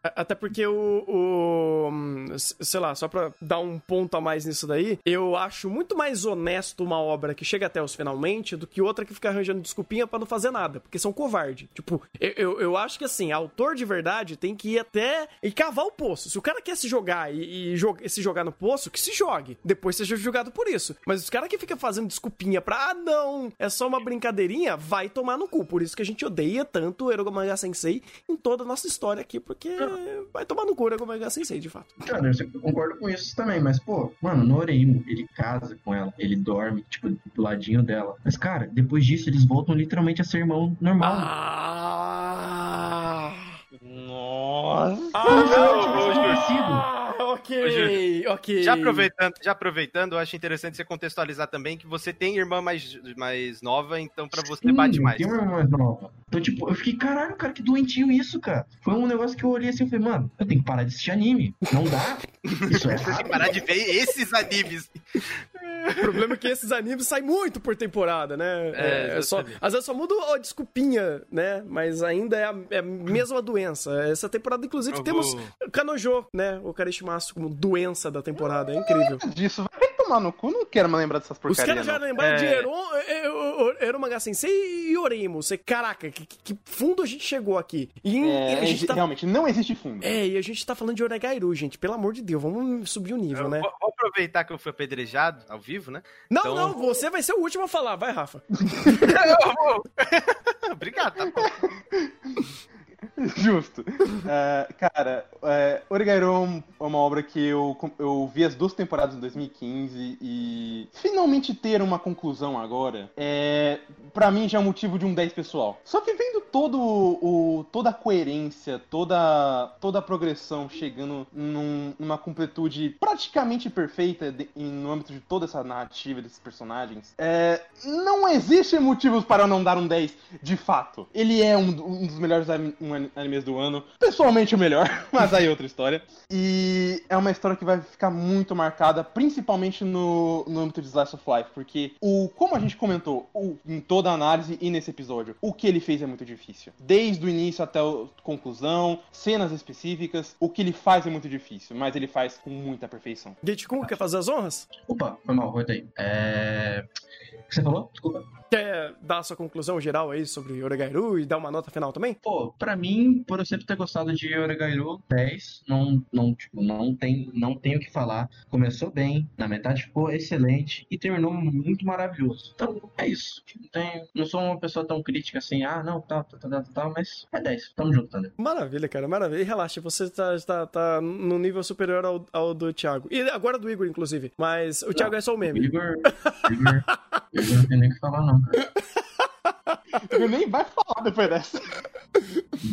Até porque o, o. Sei lá, só pra dar um ponto a mais nisso daí, eu acho muito mais honesto uma obra que chega até os finalmente do que outra que fica arranjando desculpinha para não fazer nada, porque são covarde. Tipo, eu, eu, eu, acho que assim, autor de verdade tem que ir até e cavar o poço. Se o cara quer se jogar e, e se jogar no poço, que se jogue. Depois seja julgado por isso. Mas os caras que ficam fazendo desculpinha pra, ah, não, é só uma brincadeirinha, vai tomar no cu. Por isso que a gente odeia tanto o Erogomanga Sensei em toda a nossa história aqui, porque vai tomar no cu o Erogomanga Sensei, de fato. Cara, eu concordo com isso também, mas, pô, mano, no ele casa com ela, ele dorme, tipo, do ladinho dela. Mas, cara, depois disso, eles voltam literalmente a ser irmão normal. Ah! Nossa! Ah, ok, ok. Já aproveitando, já aproveitando, eu acho interessante você contextualizar também que você tem irmã mais, mais nova, então pra você Sim, bate mais. Tem uma irmã mais nova. Então, tipo, eu fiquei, caralho, cara, que doentio isso, cara. Foi um negócio que eu olhei assim e falei, mano, eu tenho que parar de assistir anime. Não dá. Isso é Você tem que parar de ver esses animes. O problema é que esses animes saem muito por temporada, né? É, é só, às vezes só muda a desculpinha, né? Mas ainda é a, é a mesma doença. Essa temporada, inclusive, eu temos vou... Kanojo, né? O Karishimasu como doença da temporada. É incrível. Disso, vai tomar no cu, não quero mais lembrar dessas porcarias. Os caras já lembraram é... de Eron, Eromaga Sensei e Oremo. Você, caraca, que, que, fundo a gente chegou aqui? E, é, a gente tá... Realmente, não existe fundo. É, e a gente tá falando de Oregairu, gente. Pelo amor de Deus, vamos subir o nível, eu né? Vou, vou aproveitar que eu fui apedrejado ao vivo, né? Não, então... não, você vai ser o último a falar. Vai, Rafa. Obrigado, tá bom. Justo. Uh, cara, uh, Origairon é uma obra que eu, eu vi as duas temporadas em 2015 e finalmente ter uma conclusão agora, é, para mim já é motivo de um 10 pessoal. Só que vendo todo o, toda a coerência, toda, toda a progressão chegando num, numa completude praticamente perfeita de, no âmbito de toda essa narrativa desses personagens, é, não existe motivos para não dar um 10 de fato. Ele é um, um dos melhores um, animes do ano. Pessoalmente o melhor, mas aí é outra história. E é uma história que vai ficar muito marcada, principalmente no, no âmbito de Slice of Life, porque o, como a gente comentou o, em toda a análise e nesse episódio, o que ele fez é muito difícil. Desde o início até a conclusão, cenas específicas, o que ele faz é muito difícil, mas ele faz com muita perfeição. Gate Kun, quer fazer as honras? Opa, foi mal, voltei. É... O que você falou? Desculpa. Quer dar a sua conclusão geral aí sobre Oregairu e dar uma nota final também? Pô, pra mim, por eu sempre ter gostado de Oregairu, 10, não, não, tipo, não tem não tenho o que falar. Começou bem, na metade ficou excelente e terminou muito maravilhoso. Então, é isso. Não, tenho, não sou uma pessoa tão crítica assim, ah, não, tal, tal, tal, tal, mas é 10. Tamo junto, Thunder. Maravilha, cara, maravilha. E relaxa, você tá, tá, tá no nível superior ao, ao do Thiago. E agora do Igor, inclusive. Mas o Thiago não, é só o meme. Igor, Igor, Igor não tem nem o que falar, não, cara. Ele nem vai falar depois dessa.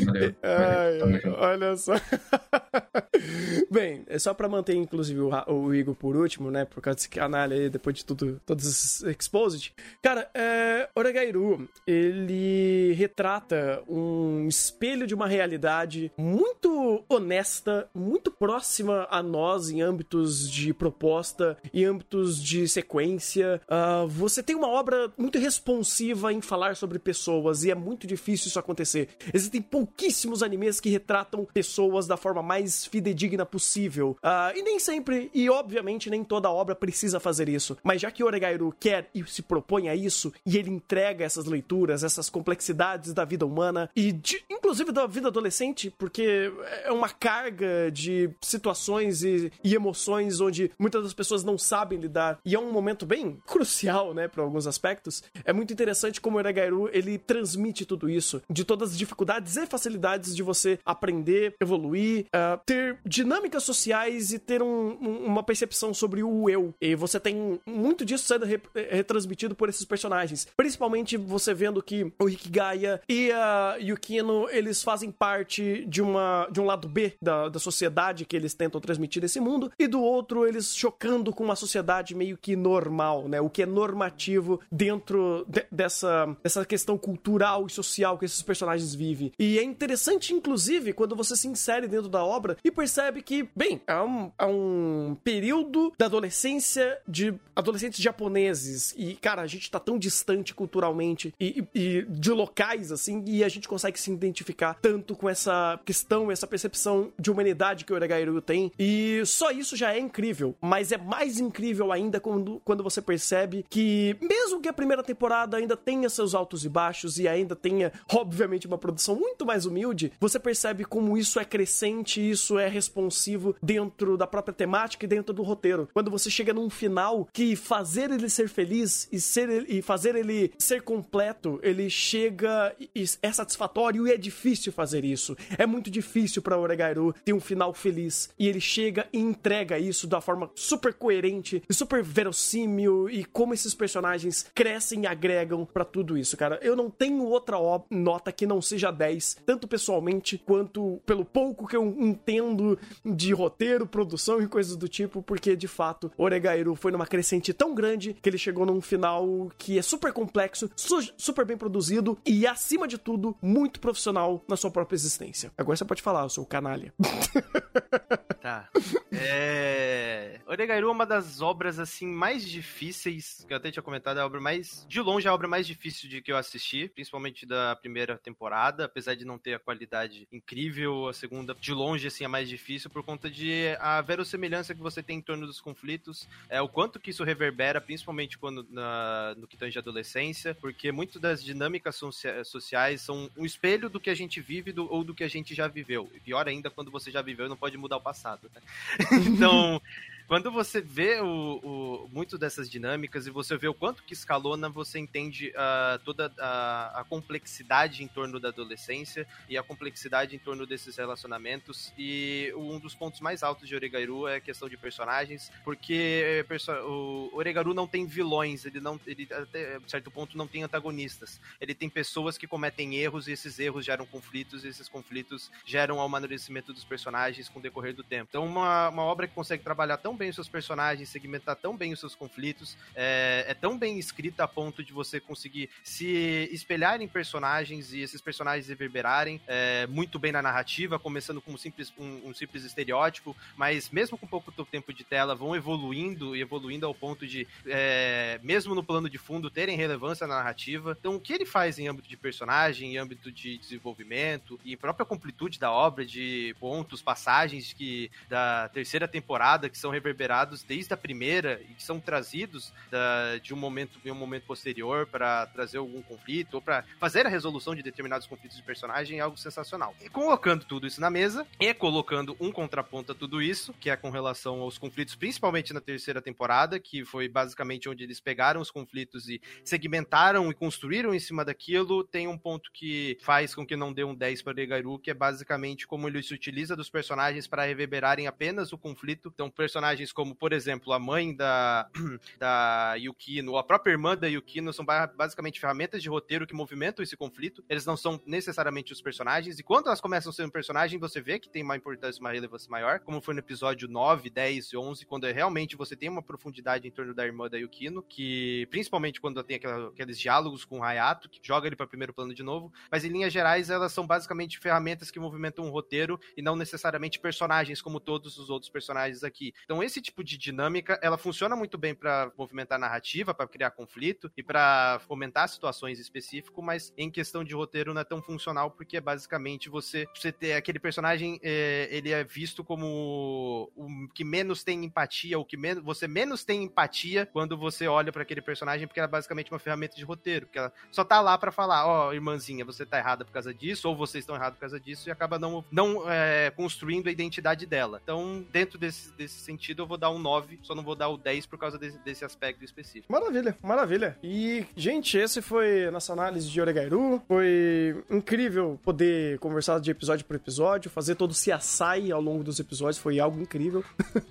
Valeu, Ai, olha só. Bem, é só pra manter, inclusive, o, o, Igor por último, né? Por causa desse canal aí, depois de tudo, todos esses exposed. Cara, é, Oregairu, ele retrata um espelho de uma realidade muito honesta, muito próxima a nós em âmbitos de proposta, em âmbitos de sequência. Uh, você tem uma obra muito responsiva em falar sobre pessoas e é muito difícil isso acontecer. Existem pouquíssimos animes que retratam pessoas da forma mais fidedigna possível. Uh, e nem sempre, e obviamente nem toda obra precisa fazer isso. Mas já que Oregairu quer e se propõe a isso, e ele entrega essas leituras, essas complexidades da vida humana, e de, inclusive da vida adolescente, porque é uma carga de situações e, e emoções onde muitas das pessoas não sabem lidar. E é um momento bem crucial, né, para alguns aspectos. É muito interessante como Oregairu ele transmite tudo isso, de todas as dificuldades e facilidades de você aprender, evoluir, uh, ter dinâmicas sociais e ter um, um, uma percepção sobre o eu. E você tem muito disso sendo re retransmitido por esses personagens. Principalmente você vendo que o Rick Gaia e a Yukino, eles fazem parte de, uma, de um lado B da, da sociedade que eles tentam transmitir nesse mundo, e do outro, eles chocando com uma sociedade meio que normal, né? O que é normativo dentro de, dessa, dessa questão cultural e social que esses personagens vivem. E é interessante, inclusive, quando você se insere dentro da obra e percebe que, bem, é um, é um período da adolescência de adolescentes japoneses. E, cara, a gente tá tão distante culturalmente e, e, e de locais, assim, e a gente consegue se identificar tanto com essa questão, essa percepção de humanidade que o Oregairu tem. E só isso já é incrível. Mas é mais incrível ainda quando, quando você percebe que, mesmo que a primeira temporada ainda tenha seus altos e baixos e ainda tenha, obviamente, uma produção muito mais humilde, você percebe como isso é crescente, isso é responsivo dentro da própria temática e dentro do roteiro. Quando você chega num final que fazer ele ser feliz e, ser, e fazer ele ser completo, ele chega e é satisfatório e é difícil fazer isso. É muito difícil para Oregairu ter um final feliz. E ele chega e entrega isso da forma super coerente e super verossímil e como esses personagens crescem e agregam para tudo isso, cara. Eu não tenho outra nota que não seja 10, tanto pessoalmente quanto pelo pouco que eu entendo de roteiro, produção e coisas do tipo, porque de fato Oregairu foi numa crescente tão grande que ele chegou num final que é super complexo, su super bem produzido e acima de tudo muito profissional na sua própria existência. Agora você pode falar, eu sou o canalha. Tá. É... Oregairu é uma das obras assim mais difíceis, que eu até tinha comentado, é a obra mais de longe é a obra mais difícil de que eu assisti, principalmente da primeira temporada, apesar de não ter a qualidade incrível, a segunda de longe assim é mais difícil por conta de a verossemelhança que você tem em torno dos conflitos, é o quanto que isso reverbera, principalmente quando na, no que tange a adolescência, porque muito das dinâmicas socia sociais são um espelho do que a gente vive do, ou do que a gente já viveu. E pior ainda quando você já viveu e não pode mudar o passado. Né? então, quando você vê o, o, muito dessas dinâmicas e você vê o quanto que escalona, você entende uh, toda a, a, complexidade em torno da adolescência e a complexidade em torno desses relacionamentos. E um dos pontos mais altos de Oregairu é a questão de personagens, porque o Oregairu não tem vilões, ele não, ele até certo ponto não tem antagonistas. Ele tem pessoas que cometem erros e esses erros geram conflitos e esses conflitos geram o amadurecimento dos personagens com o decorrer do tempo. Então, uma, uma obra que consegue trabalhar tão bem os seus personagens, segmentar tão bem os seus conflitos, é, é tão bem escrita a ponto de você conseguir se espelhar em personagens e esses personagens reverberarem é, muito bem na narrativa, começando com um simples, um, um simples estereótipo, mas mesmo com pouco tempo de tela, vão evoluindo e evoluindo ao ponto de, é, mesmo no plano de fundo, terem relevância na narrativa. Então, o que ele faz em âmbito de personagem, em âmbito de desenvolvimento e própria completude da obra, de pontos, passagens que da terceira temporada que são reverberados desde a primeira e que são trazidos da, de um momento em um momento posterior para trazer algum conflito ou para fazer a resolução de determinados conflitos de personagem é algo sensacional. E colocando tudo isso na mesa e colocando um contraponto a tudo isso, que é com relação aos conflitos, principalmente na terceira temporada, que foi basicamente onde eles pegaram os conflitos e segmentaram e construíram em cima daquilo, tem um ponto que faz com que não dê um 10 para Regairu, que é basicamente como ele se utiliza dos personagens para reverberarem apenas o conflito. Então, personagens como, por exemplo, a mãe da, da Yukino, ou a própria irmã da Yukino, são basicamente ferramentas de roteiro que movimentam esse conflito. Eles não são necessariamente os personagens, e quando elas começam a ser um personagem, você vê que tem uma importância, uma relevância maior, como foi no episódio 9, 10 e 11, quando é realmente você tem uma profundidade em torno da irmã da Yukino, que principalmente quando tem aquela, aqueles diálogos com o Hayato, que joga ele para primeiro plano de novo, mas em linhas gerais elas são basicamente ferramentas que movimentam um roteiro e não necessariamente personagens como todos os outros personagens aqui. Então esse tipo de dinâmica, ela funciona muito bem para movimentar a narrativa, para criar conflito e para fomentar situações específicas, mas em questão de roteiro não é tão funcional porque é basicamente você, você ter aquele personagem, é, ele é visto como o que menos tem empatia, o que menos, você menos tem empatia quando você olha para aquele personagem, porque ela é basicamente uma ferramenta de roteiro, porque ela só tá lá para falar, ó, oh, irmãzinha, você tá errada por causa disso, ou vocês estão errados por causa disso, e acaba não, não é, construindo a identidade dela. Então, dentro desse, desse sentido, eu vou dar um 9, só não vou dar o 10 por causa desse, desse aspecto específico. Maravilha, maravilha. E, gente, esse foi a nossa análise de Oregairu. Foi incrível poder conversar de episódio por episódio, fazer todo o CSI ao longo dos episódios, foi algo incrível.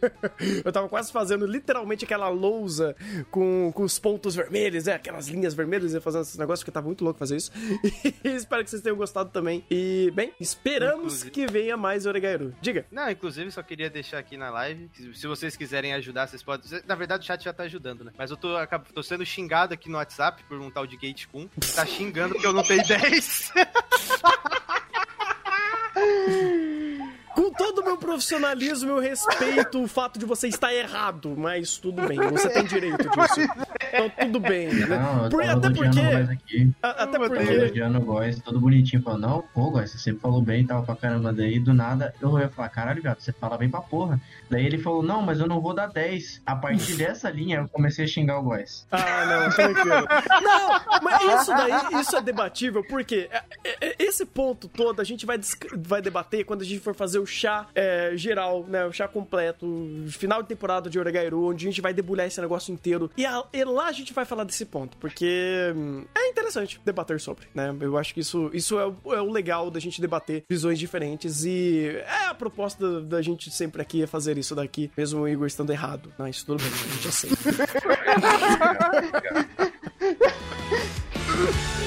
eu tava quase fazendo literalmente aquela lousa com, com os pontos vermelhos, né? Aquelas linhas vermelhas e fazendo esses negócios, que eu tava muito louco fazer isso. E espero que vocês tenham gostado também. E, bem, esperamos inclusive... que venha mais Oregairu. Diga. Não, inclusive, só queria deixar aqui na live, se vocês quiserem ajudar, vocês podem... Na verdade, o chat já tá ajudando, né? Mas eu tô, tô sendo xingado aqui no WhatsApp por um tal de Gate Kun. Tá xingando porque eu não tenho 10. Com todo o meu profissionalismo, eu respeito o fato de você estar errado, mas tudo bem, você tem direito disso. Então tudo bem. Né? Não, Por, até porque. Aqui. até porque. Elogiando o Góis, todo bonitinho, falando, não, pô, Góis, você sempre falou bem e tal pra caramba. Daí do nada eu ia falar, caralho, gato, você fala bem pra porra. Daí ele falou, não, mas eu não vou dar 10. A partir dessa linha eu comecei a xingar o Góis. Ah, não, tranquilo. não, mas isso daí, isso é debatível, porque é, é, esse ponto todo a gente vai, vai debater quando a gente for fazer o chá é, geral, né? O chá completo, final de temporada de Oregairu, onde a gente vai debulhar esse negócio inteiro. E, a, e, lá a gente vai falar desse ponto, porque hum, é interessante debater sobre, né? Eu acho que isso, isso é, o, é o legal da gente debater visões diferentes e é a proposta da, da gente sempre aqui é fazer isso daqui, mesmo o Igor estando errado. Mas tudo bem, a gente aceita.